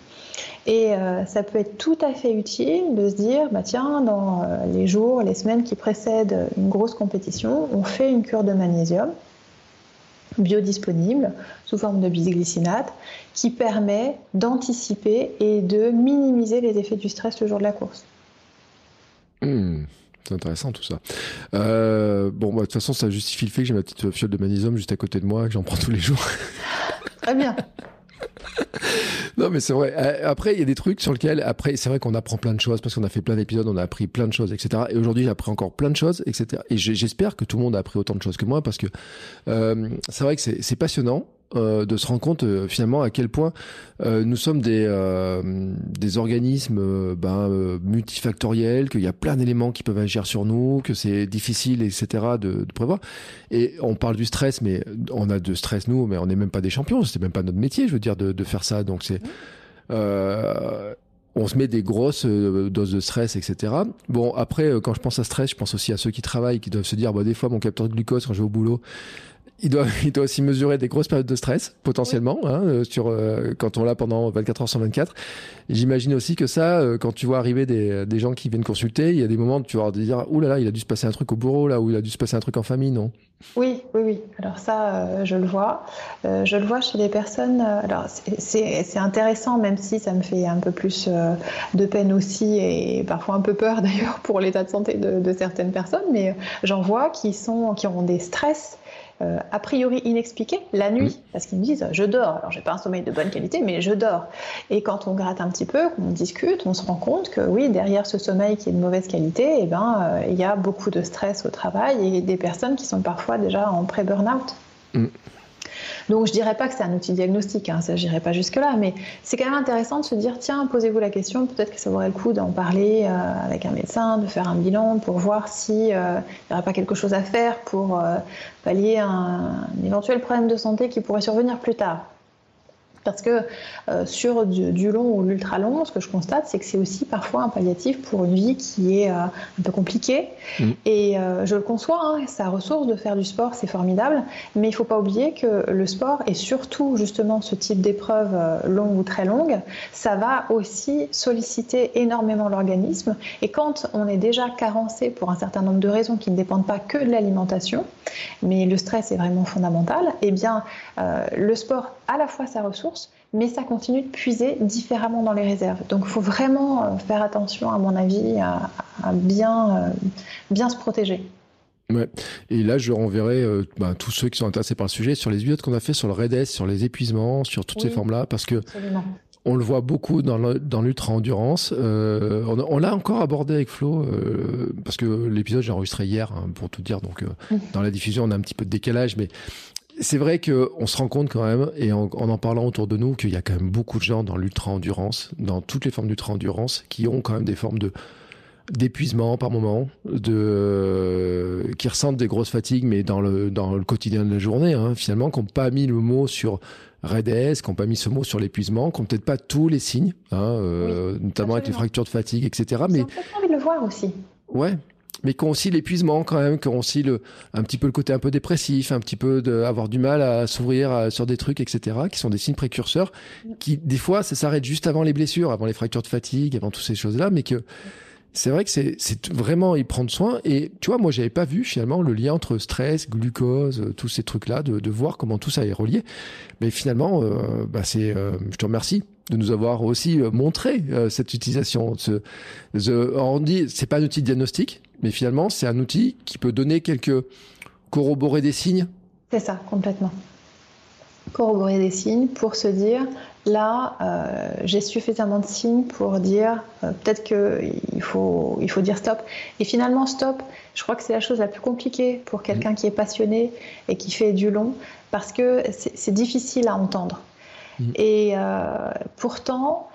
Et ça peut être tout à fait utile de se dire, bah tiens, dans les jours, les semaines qui précèdent une grosse compétition, on fait une cure de magnésium biodisponible sous forme de bisglycinate qui permet d'anticiper et de minimiser les effets du stress le jour de la course. Hmm, c'est intéressant tout ça. Euh, bon, bah, de toute façon, ça justifie le fait que j'ai ma petite fiole de magnésium juste à côté de moi, que j'en prends tous les jours. Très bien. non, mais c'est vrai. Euh, après, il y a des trucs sur lesquels, après, c'est vrai qu'on apprend plein de choses parce qu'on a fait plein d'épisodes, on a appris plein de choses, etc. Et aujourd'hui, appris encore plein de choses, etc. Et j'espère que tout le monde a appris autant de choses que moi parce que euh, c'est vrai que c'est passionnant. Euh, de se rendre compte euh, finalement à quel point euh, nous sommes des, des organismes ben, multifactoriels, qu'il y a plein d'éléments qui peuvent agir sur nous, que c'est difficile, etc. De, de, prévoir. Et on parle du stress, mais on a de stress nous, mais on n'est même pas des champions. C'est même pas notre métier, je veux dire, de, de faire ça. Donc c'est on se met des grosses doses de stress, etc. Bon, après, quand je pense à stress, je pense aussi à ceux qui travaillent, qui doivent se dire, bah, des fois, mon capteur de glucose, quand je vais au boulot, il doit, il doit aussi mesurer des grosses périodes de stress, potentiellement, hein, euh, sur, euh, quand on l'a pendant 24 heures sur 24. J'imagine aussi que ça, euh, quand tu vois arriver des, des, gens qui viennent consulter, il y a des moments où tu vas dire, ouh là là, il a dû se passer un truc au bureau, là, ou il a dû se passer un truc en famille, non? Oui, oui, oui. Alors ça, je le vois. je le vois chez les personnes. alors c'est intéressant, même si ça me fait un peu plus de peine aussi et parfois un peu peur d'ailleurs pour l'état de santé de, de, certaines personnes. Mais j'en vois qui sont, qui ont des stress euh, a priori inexpliqués la nuit, mm. parce qu'ils me disent je dors. Alors j'ai pas un sommeil de bonne qualité, mais je dors. Et quand on gratte un petit peu, on discute, on se rend compte que oui, derrière ce sommeil qui est de mauvaise qualité, eh ben euh, il y a beaucoup de stress au travail et des personnes qui sont parfois déjà en pré-burnout. Mm. Donc je dirais pas que c'est un outil diagnostique, hein, ça j'irai pas jusque là, mais c'est quand même intéressant de se dire tiens posez-vous la question, peut-être que ça vaudrait le coup d'en parler euh, avec un médecin, de faire un bilan pour voir si il n'y aurait pas quelque chose à faire pour pallier un, éventuel problème de santé qui pourrait survenir plus tard. Parce que euh, sur du, long ou l'ultra long, ce que je constate, c'est que c'est aussi parfois un palliatif pour une vie qui est euh, un peu compliquée. Mm. Et euh, je le conçois, hein, sa ressource de faire du sport, c'est formidable. Mais il ne faut pas oublier que le sport, et surtout justement ce type d'épreuve longue ou très longue, ça va aussi solliciter énormément l'organisme. Et quand on est déjà carencé pour un certain nombre de raisons qui ne dépendent pas que de l'alimentation, mais le stress est vraiment fondamental, eh bien le sport à la fois sa ressource, mais ça continue de puiser différemment dans les réserves. Donc il faut vraiment euh, faire attention, à mon avis, à, bien, euh, bien se protéger. Ouais. Et là, je renverrai euh, bah, tous ceux qui sont intéressés par le sujet sur les études qu'on a fait sur le REDES, sur les épuisements, sur toutes ces formes-là, parce que on le voit beaucoup dans l'ultra-endurance. on, l'a encore abordé avec Flo, parce que l'épisode j'ai enregistré hier, hein, pour tout dire. Donc, mmh. dans la diffusion, on a un petit peu de décalage, mais c'est vrai qu'on se rend compte quand même, et en, en, parlant autour de nous, qu'il y a quand même beaucoup de gens dans l'ultra-endurance, dans toutes les formes d'ultra-endurance, qui ont quand même des formes de d'épuisement par moment, de qui ressentent des grosses fatigues, mais dans le dans le quotidien de la journée, hein, finalement, qui n'ont pas mis le mot sur REDS, qui n'ont pas mis ce mot sur l'épuisement, qui n'ont peut-être pas tous les signes, hein, euh, notamment avec les fractures de fatigue, etc. Mais envie de le voir aussi. Ouais, mais qui ont aussi l'épuisement quand même, qui ont aussi le, un petit peu le côté un peu dépressif, un petit peu de, avoir du mal à s'ouvrir sur des trucs, etc., qui sont des signes précurseurs, qui des fois ça s'arrête juste avant les blessures, avant les fractures de fatigue, avant toutes ces choses-là, mais que c'est vrai que c'est, vraiment y prendre soin. Et tu vois, moi, j'avais pas vu finalement le lien entre stress, glucose, tous ces trucs-là, de, de voir comment tout ça est relié. Mais finalement, euh, bah c'est, euh, je te remercie de nous avoir aussi euh, montré cette utilisation. Ce, on dit, c'est pas un outil diagnostique, mais finalement, c'est un outil qui peut donner quelques corroborer des signes. C'est ça, complètement. Corroborer des signes pour se dire là, euh, j'ai suffisamment de signes pour dire euh, peut-être qu'il faut, il faut dire stop. Et finalement, stop, je crois que c'est la chose la plus compliquée pour quelqu'un qui est passionné et qui fait du long parce que c'est difficile à entendre. Mmh. Et euh, pourtant,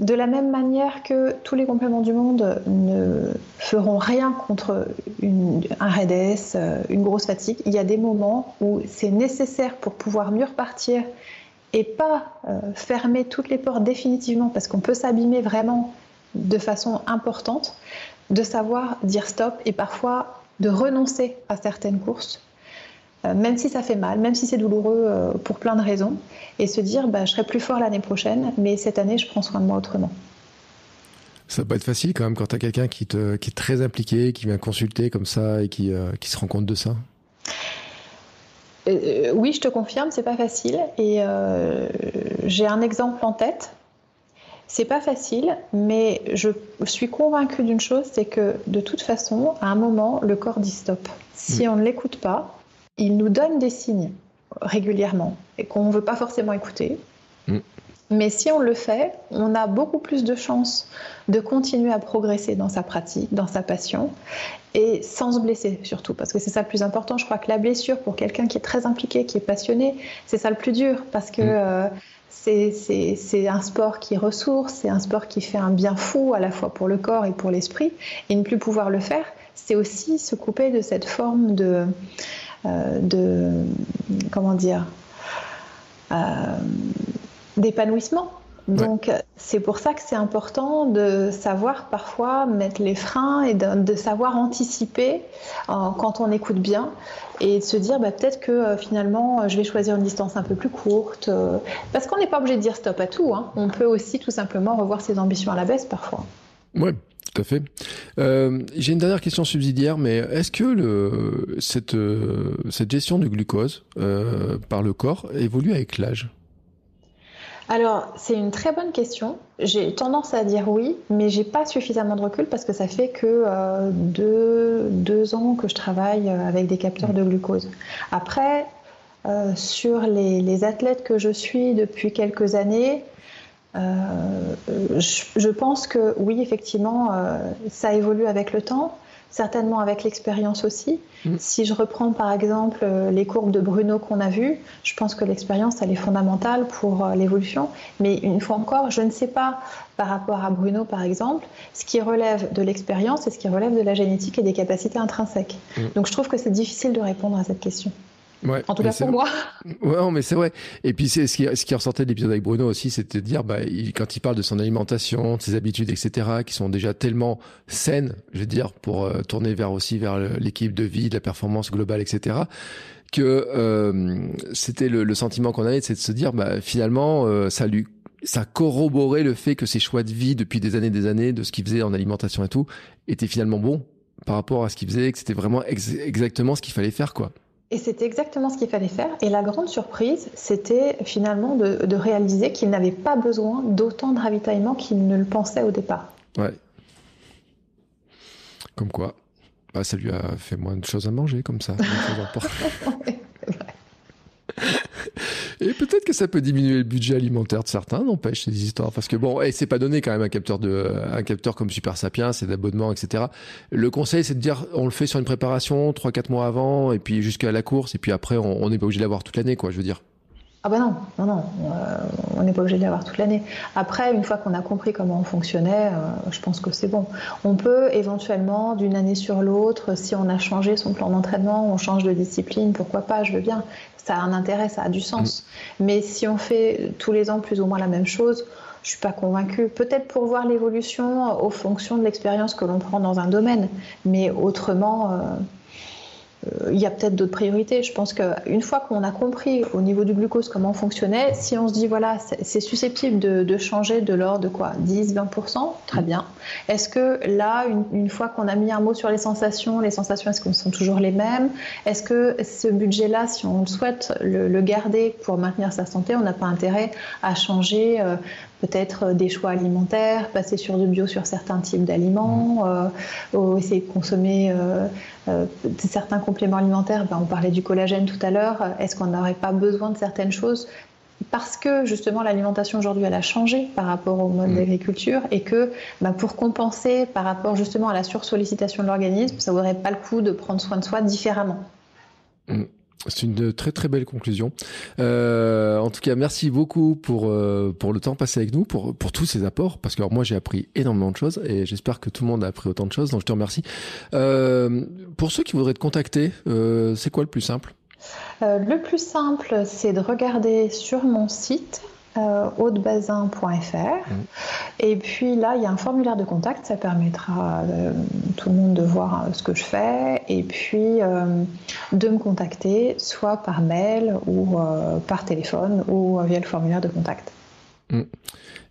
de la même manière que tous les compléments du monde ne feront rien contre un REDS, euh, une grosse fatigue, il y a des moments où c'est nécessaire pour pouvoir mieux repartir et pas euh, fermer toutes les portes définitivement parce qu'on peut s'abîmer vraiment de façon importante, de savoir dire stop et parfois de renoncer à certaines courses même si ça fait mal, même si c'est douloureux euh, pour plein de raisons, et se dire bah, je serai plus fort l'année prochaine, mais cette année je prends soin de moi autrement. Ça peut être facile quand même quand tu as quelqu'un qui, te, qui est très impliqué, qui vient consulter comme ça et qui, euh, qui se rend compte de ça? Oui, je te confirme, c'est pas facile. Et j'ai un exemple en tête. C'est pas facile, mais je suis convaincue d'une chose, c'est que de toute façon, à un moment, le corps dit stop. Si on ne l'écoute pas, il nous donne des signes régulièrement et qu'on ne veut pas forcément écouter. Mm. Mais si on le fait, on a beaucoup plus de chances de continuer à progresser dans sa pratique, dans sa passion, et sans se blesser surtout, parce que c'est ça le plus important. Je crois que la blessure pour quelqu'un qui est très impliqué, qui est passionné, c'est ça le plus dur, parce que mm. euh, c'est un sport qui ressource, c'est un sport qui fait un bien fou à la fois pour le corps et pour l'esprit, et ne plus pouvoir le faire, c'est aussi se couper de cette forme de de comment dire euh, d'épanouissement Donc c'est pour ça que c'est important de savoir parfois mettre les freins et de, savoir anticiper quand on écoute bien et de se dire bah, peut-être que euh, finalement je vais choisir une distance un peu plus courte. Euh, parce qu'on n'est pas obligé de dire stop à tout. Hein. On peut aussi tout simplement revoir ses ambitions à la baisse parfois. Oui, tout à fait. Euh, j'ai une dernière question subsidiaire, mais est-ce que le, cette, gestion du glucose par le corps évolue avec l'âge? Alors, c'est une très bonne question. J'ai tendance à dire oui, mais j'ai pas suffisamment de recul parce que ça fait que euh, deux, ans que je travaille euh, avec des capteurs de glucose. Après, euh, sur les, athlètes que je suis depuis quelques années, je, pense que oui, effectivement, ça évolue avec le temps certainement avec l'expérience aussi. Mm. Si je reprends par exemple euh, les courbes de Bruno qu'on a vues, je pense que l'expérience, elle est fondamentale pour euh, l'évolution. Mais une fois encore, je ne sais pas par rapport à Bruno par exemple, ce qui relève de l'expérience et ce qui relève de la génétique et des capacités intrinsèques. Mm. Donc je trouve que c'est difficile de répondre à cette question. Ouais, en tout cas pour moi. Ouais, mais c'est vrai. Et puis c'est ce qui, ce qui ressortait de l'épisode avec Bruno aussi, c'était de dire, bah, quand il parle de son alimentation, de ses habitudes, etc., qui sont déjà tellement saines, je veux dire, pour euh, tourner vers aussi vers l'équipe de vie, de la performance globale, etc., que euh, c'était le, le, sentiment qu'on avait, c'est de se dire, bah, finalement, euh, ça lui ça corroborait le fait que ses choix de vie depuis des années et des années, de ce qu'il faisait en alimentation et tout, étaient finalement bons par rapport à ce qu'il faisait, que c'était vraiment exactement ce qu'il fallait faire, quoi. Et c'était exactement ce qu'il fallait faire. Et la grande surprise, c'était finalement de, réaliser qu'il n'avait pas besoin d'autant de ravitaillement qu'il ne le pensait au départ. Ouais. Comme quoi, bah, ça lui a fait moins de choses à manger, comme ça. Et peut-être que ça peut diminuer le budget alimentaire de certains, n'empêche ces histoires. Parce que bon, et c'est pas donné quand même un capteur de, un capteur comme Super Sapiens, c'est d'abonnement, etc. Le conseil, c'est de dire, on le fait sur une préparation, 3-4 mois avant, et puis jusqu'à la course, et puis après, on n'est pas obligé de l'avoir toute l'année, quoi, je veux dire. Ah ben non, non, non, euh, on n'est pas obligé de l'avoir toute l'année. Après, une fois qu'on a compris comment on fonctionnait, euh, je pense que c'est bon. On peut éventuellement, d'une année sur l'autre, si on a changé son plan d'entraînement, on change de discipline, pourquoi pas, je veux bien ça a un intérêt, ça a du sens. Mm. Mais si on fait tous les ans plus ou moins la même chose, je suis pas convaincue. Peut-être pour voir l'évolution aux fonctions de l'expérience que l'on prend dans un domaine, mais autrement. Euh, euh, il y a peut-être d'autres priorités. Je pense qu'une fois qu'on a compris au niveau du glucose comment fonctionnait, si on se dit voilà, c'est susceptible de, changer de l'ordre de quoi 10, 20%, très bien. Est-ce que là, une, fois qu'on a mis un mot sur les sensations, les sensations, est-ce qu'elles sont toujours les mêmes? Est-ce que ce budget-là, si on souhaite le, garder pour maintenir sa santé, on n'a pas intérêt à changer euh, peut-être des choix alimentaires, passer sur du bio sur certains types d'aliments, mmh. euh, essayer de consommer euh, euh, certains compléments alimentaires. Ben, on parlait du collagène tout à l'heure. Est-ce qu'on n'aurait pas besoin de certaines choses? Parce que justement l'alimentation aujourd'hui elle a changé par rapport au mode mmh. d'agriculture et que ben, pour compenser par rapport justement à la sursollicitation de l'organisme, ça vaudrait pas le coup de prendre soin de soi différemment. Mmh. C'est une très très belle conclusion. Euh, en tout cas, merci beaucoup pour euh, pour le temps passé avec nous, pour pour tous ces apports, parce que moi j'ai appris énormément de choses et j'espère que tout le monde a appris autant de choses. Donc je te remercie. Euh, pour ceux qui voudraient te contacter, euh, c'est quoi le plus simple? Euh, Le plus simple, c'est de regarder sur mon site hautebazin.fr. Mmh. Et puis là, il y a un formulaire de contact, ça permettra euh, tout le monde de voir euh, ce que je fais et puis euh, de me contacter soit par mail ou par téléphone ou via le formulaire de contact. Mmh.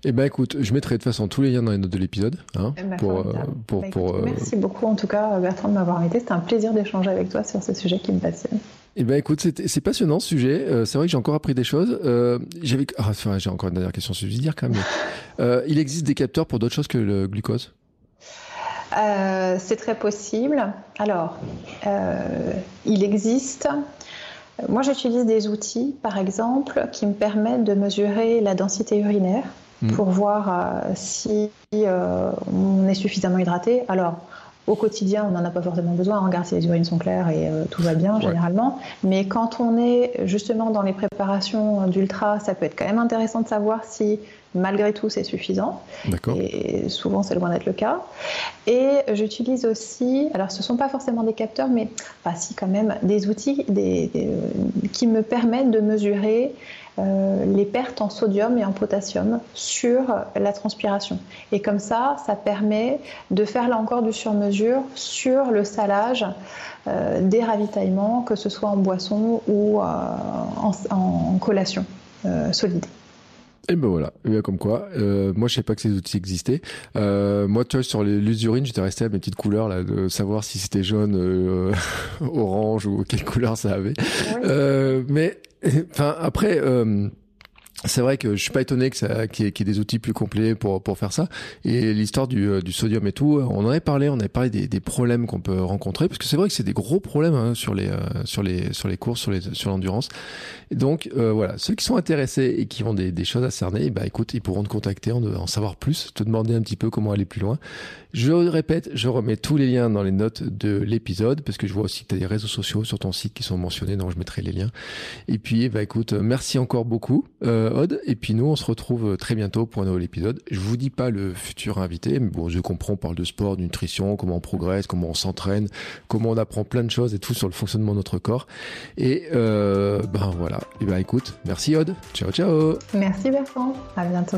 Eh ben écoute, je mettrai de toute façon tous les liens dans les notes de l'épisode. Hein, pour, bah, merci beaucoup en tout cas Bertrand de m'avoir invité. C'était un plaisir d'échanger avec toi sur ce sujet qui me passionne. Eh ben écoute, c'est passionnant ce sujet. Euh, c'est vrai que j'ai encore appris des choses. Euh, j'avais, ah, enfin, j'ai encore une dernière question subsidiaire quand même. Euh, il existe des capteurs pour d'autres choses que le glucose? C'est très possible. Alors, il existe. Moi, j'utilise des outils, par exemple, qui me permettent de mesurer la densité urinaire hmm. pour voir si on est suffisamment hydraté. Alors, au quotidien, on n'en a pas forcément besoin. On regarde si les urines sont claires et euh, tout va bien généralement. Mais quand on est justement dans les préparations d'ultra, ça peut être quand même intéressant de savoir si Malgré tout, c'est suffisant. Et souvent, c'est loin d'être le cas. Et j'utilise aussi, alors ce ne sont pas forcément des capteurs, mais pas si quand même, des outils des, qui me permettent de mesurer euh, les pertes en sodium et en potassium sur la transpiration. Et comme ça, ça permet de faire là encore du sur-mesure sur le salage euh, des ravitaillements, que ce soit en boisson ou euh, en, collation solide. Et ben voilà, et bien comme quoi. moi, je sais pas que ces outils existaient. moi, tu vois, sur l'usurine, j'étais resté à mes petites couleurs là, de savoir si c'était jaune, orange ou quelle couleur ça avait. mais Enfin, après, euh, c'est vrai que je suis pas étonné que ça qu'il y, ait des outils plus complets pour pour faire ça. Et l'histoire du, euh, du sodium et tout on en avait parlé on avait parlé des, des problèmes qu'on peut rencontrer parce que c'est vrai que c'est des gros problèmes hein, sur les euh, sur les sur les courses sur les sur l'endurance. Donc euh, voilà ceux qui sont intéressés et qui ont des, des choses à cerner bah écoute ils pourront te contacter en, en savoir plus te demander un petit peu comment aller plus loin je répète je remets tous les liens dans les notes de l'épisode parce que je vois aussi que tu as des réseaux sociaux sur ton site qui sont mentionnés donc je mettrai les liens et puis bah écoute merci encore beaucoup et puis nous, on se retrouve très bientôt pour un nouvel épisode. Je vous dis pas le futur invité, mais bon, je comprends, on parle de sport, de nutrition, comment on progresse, comment on s'entraîne, comment on apprend plein de choses et tout sur le fonctionnement de notre corps. Et euh, ben voilà. Et ben écoute, merci Aude. Ciao, ciao. Merci Bertrand. À bientôt.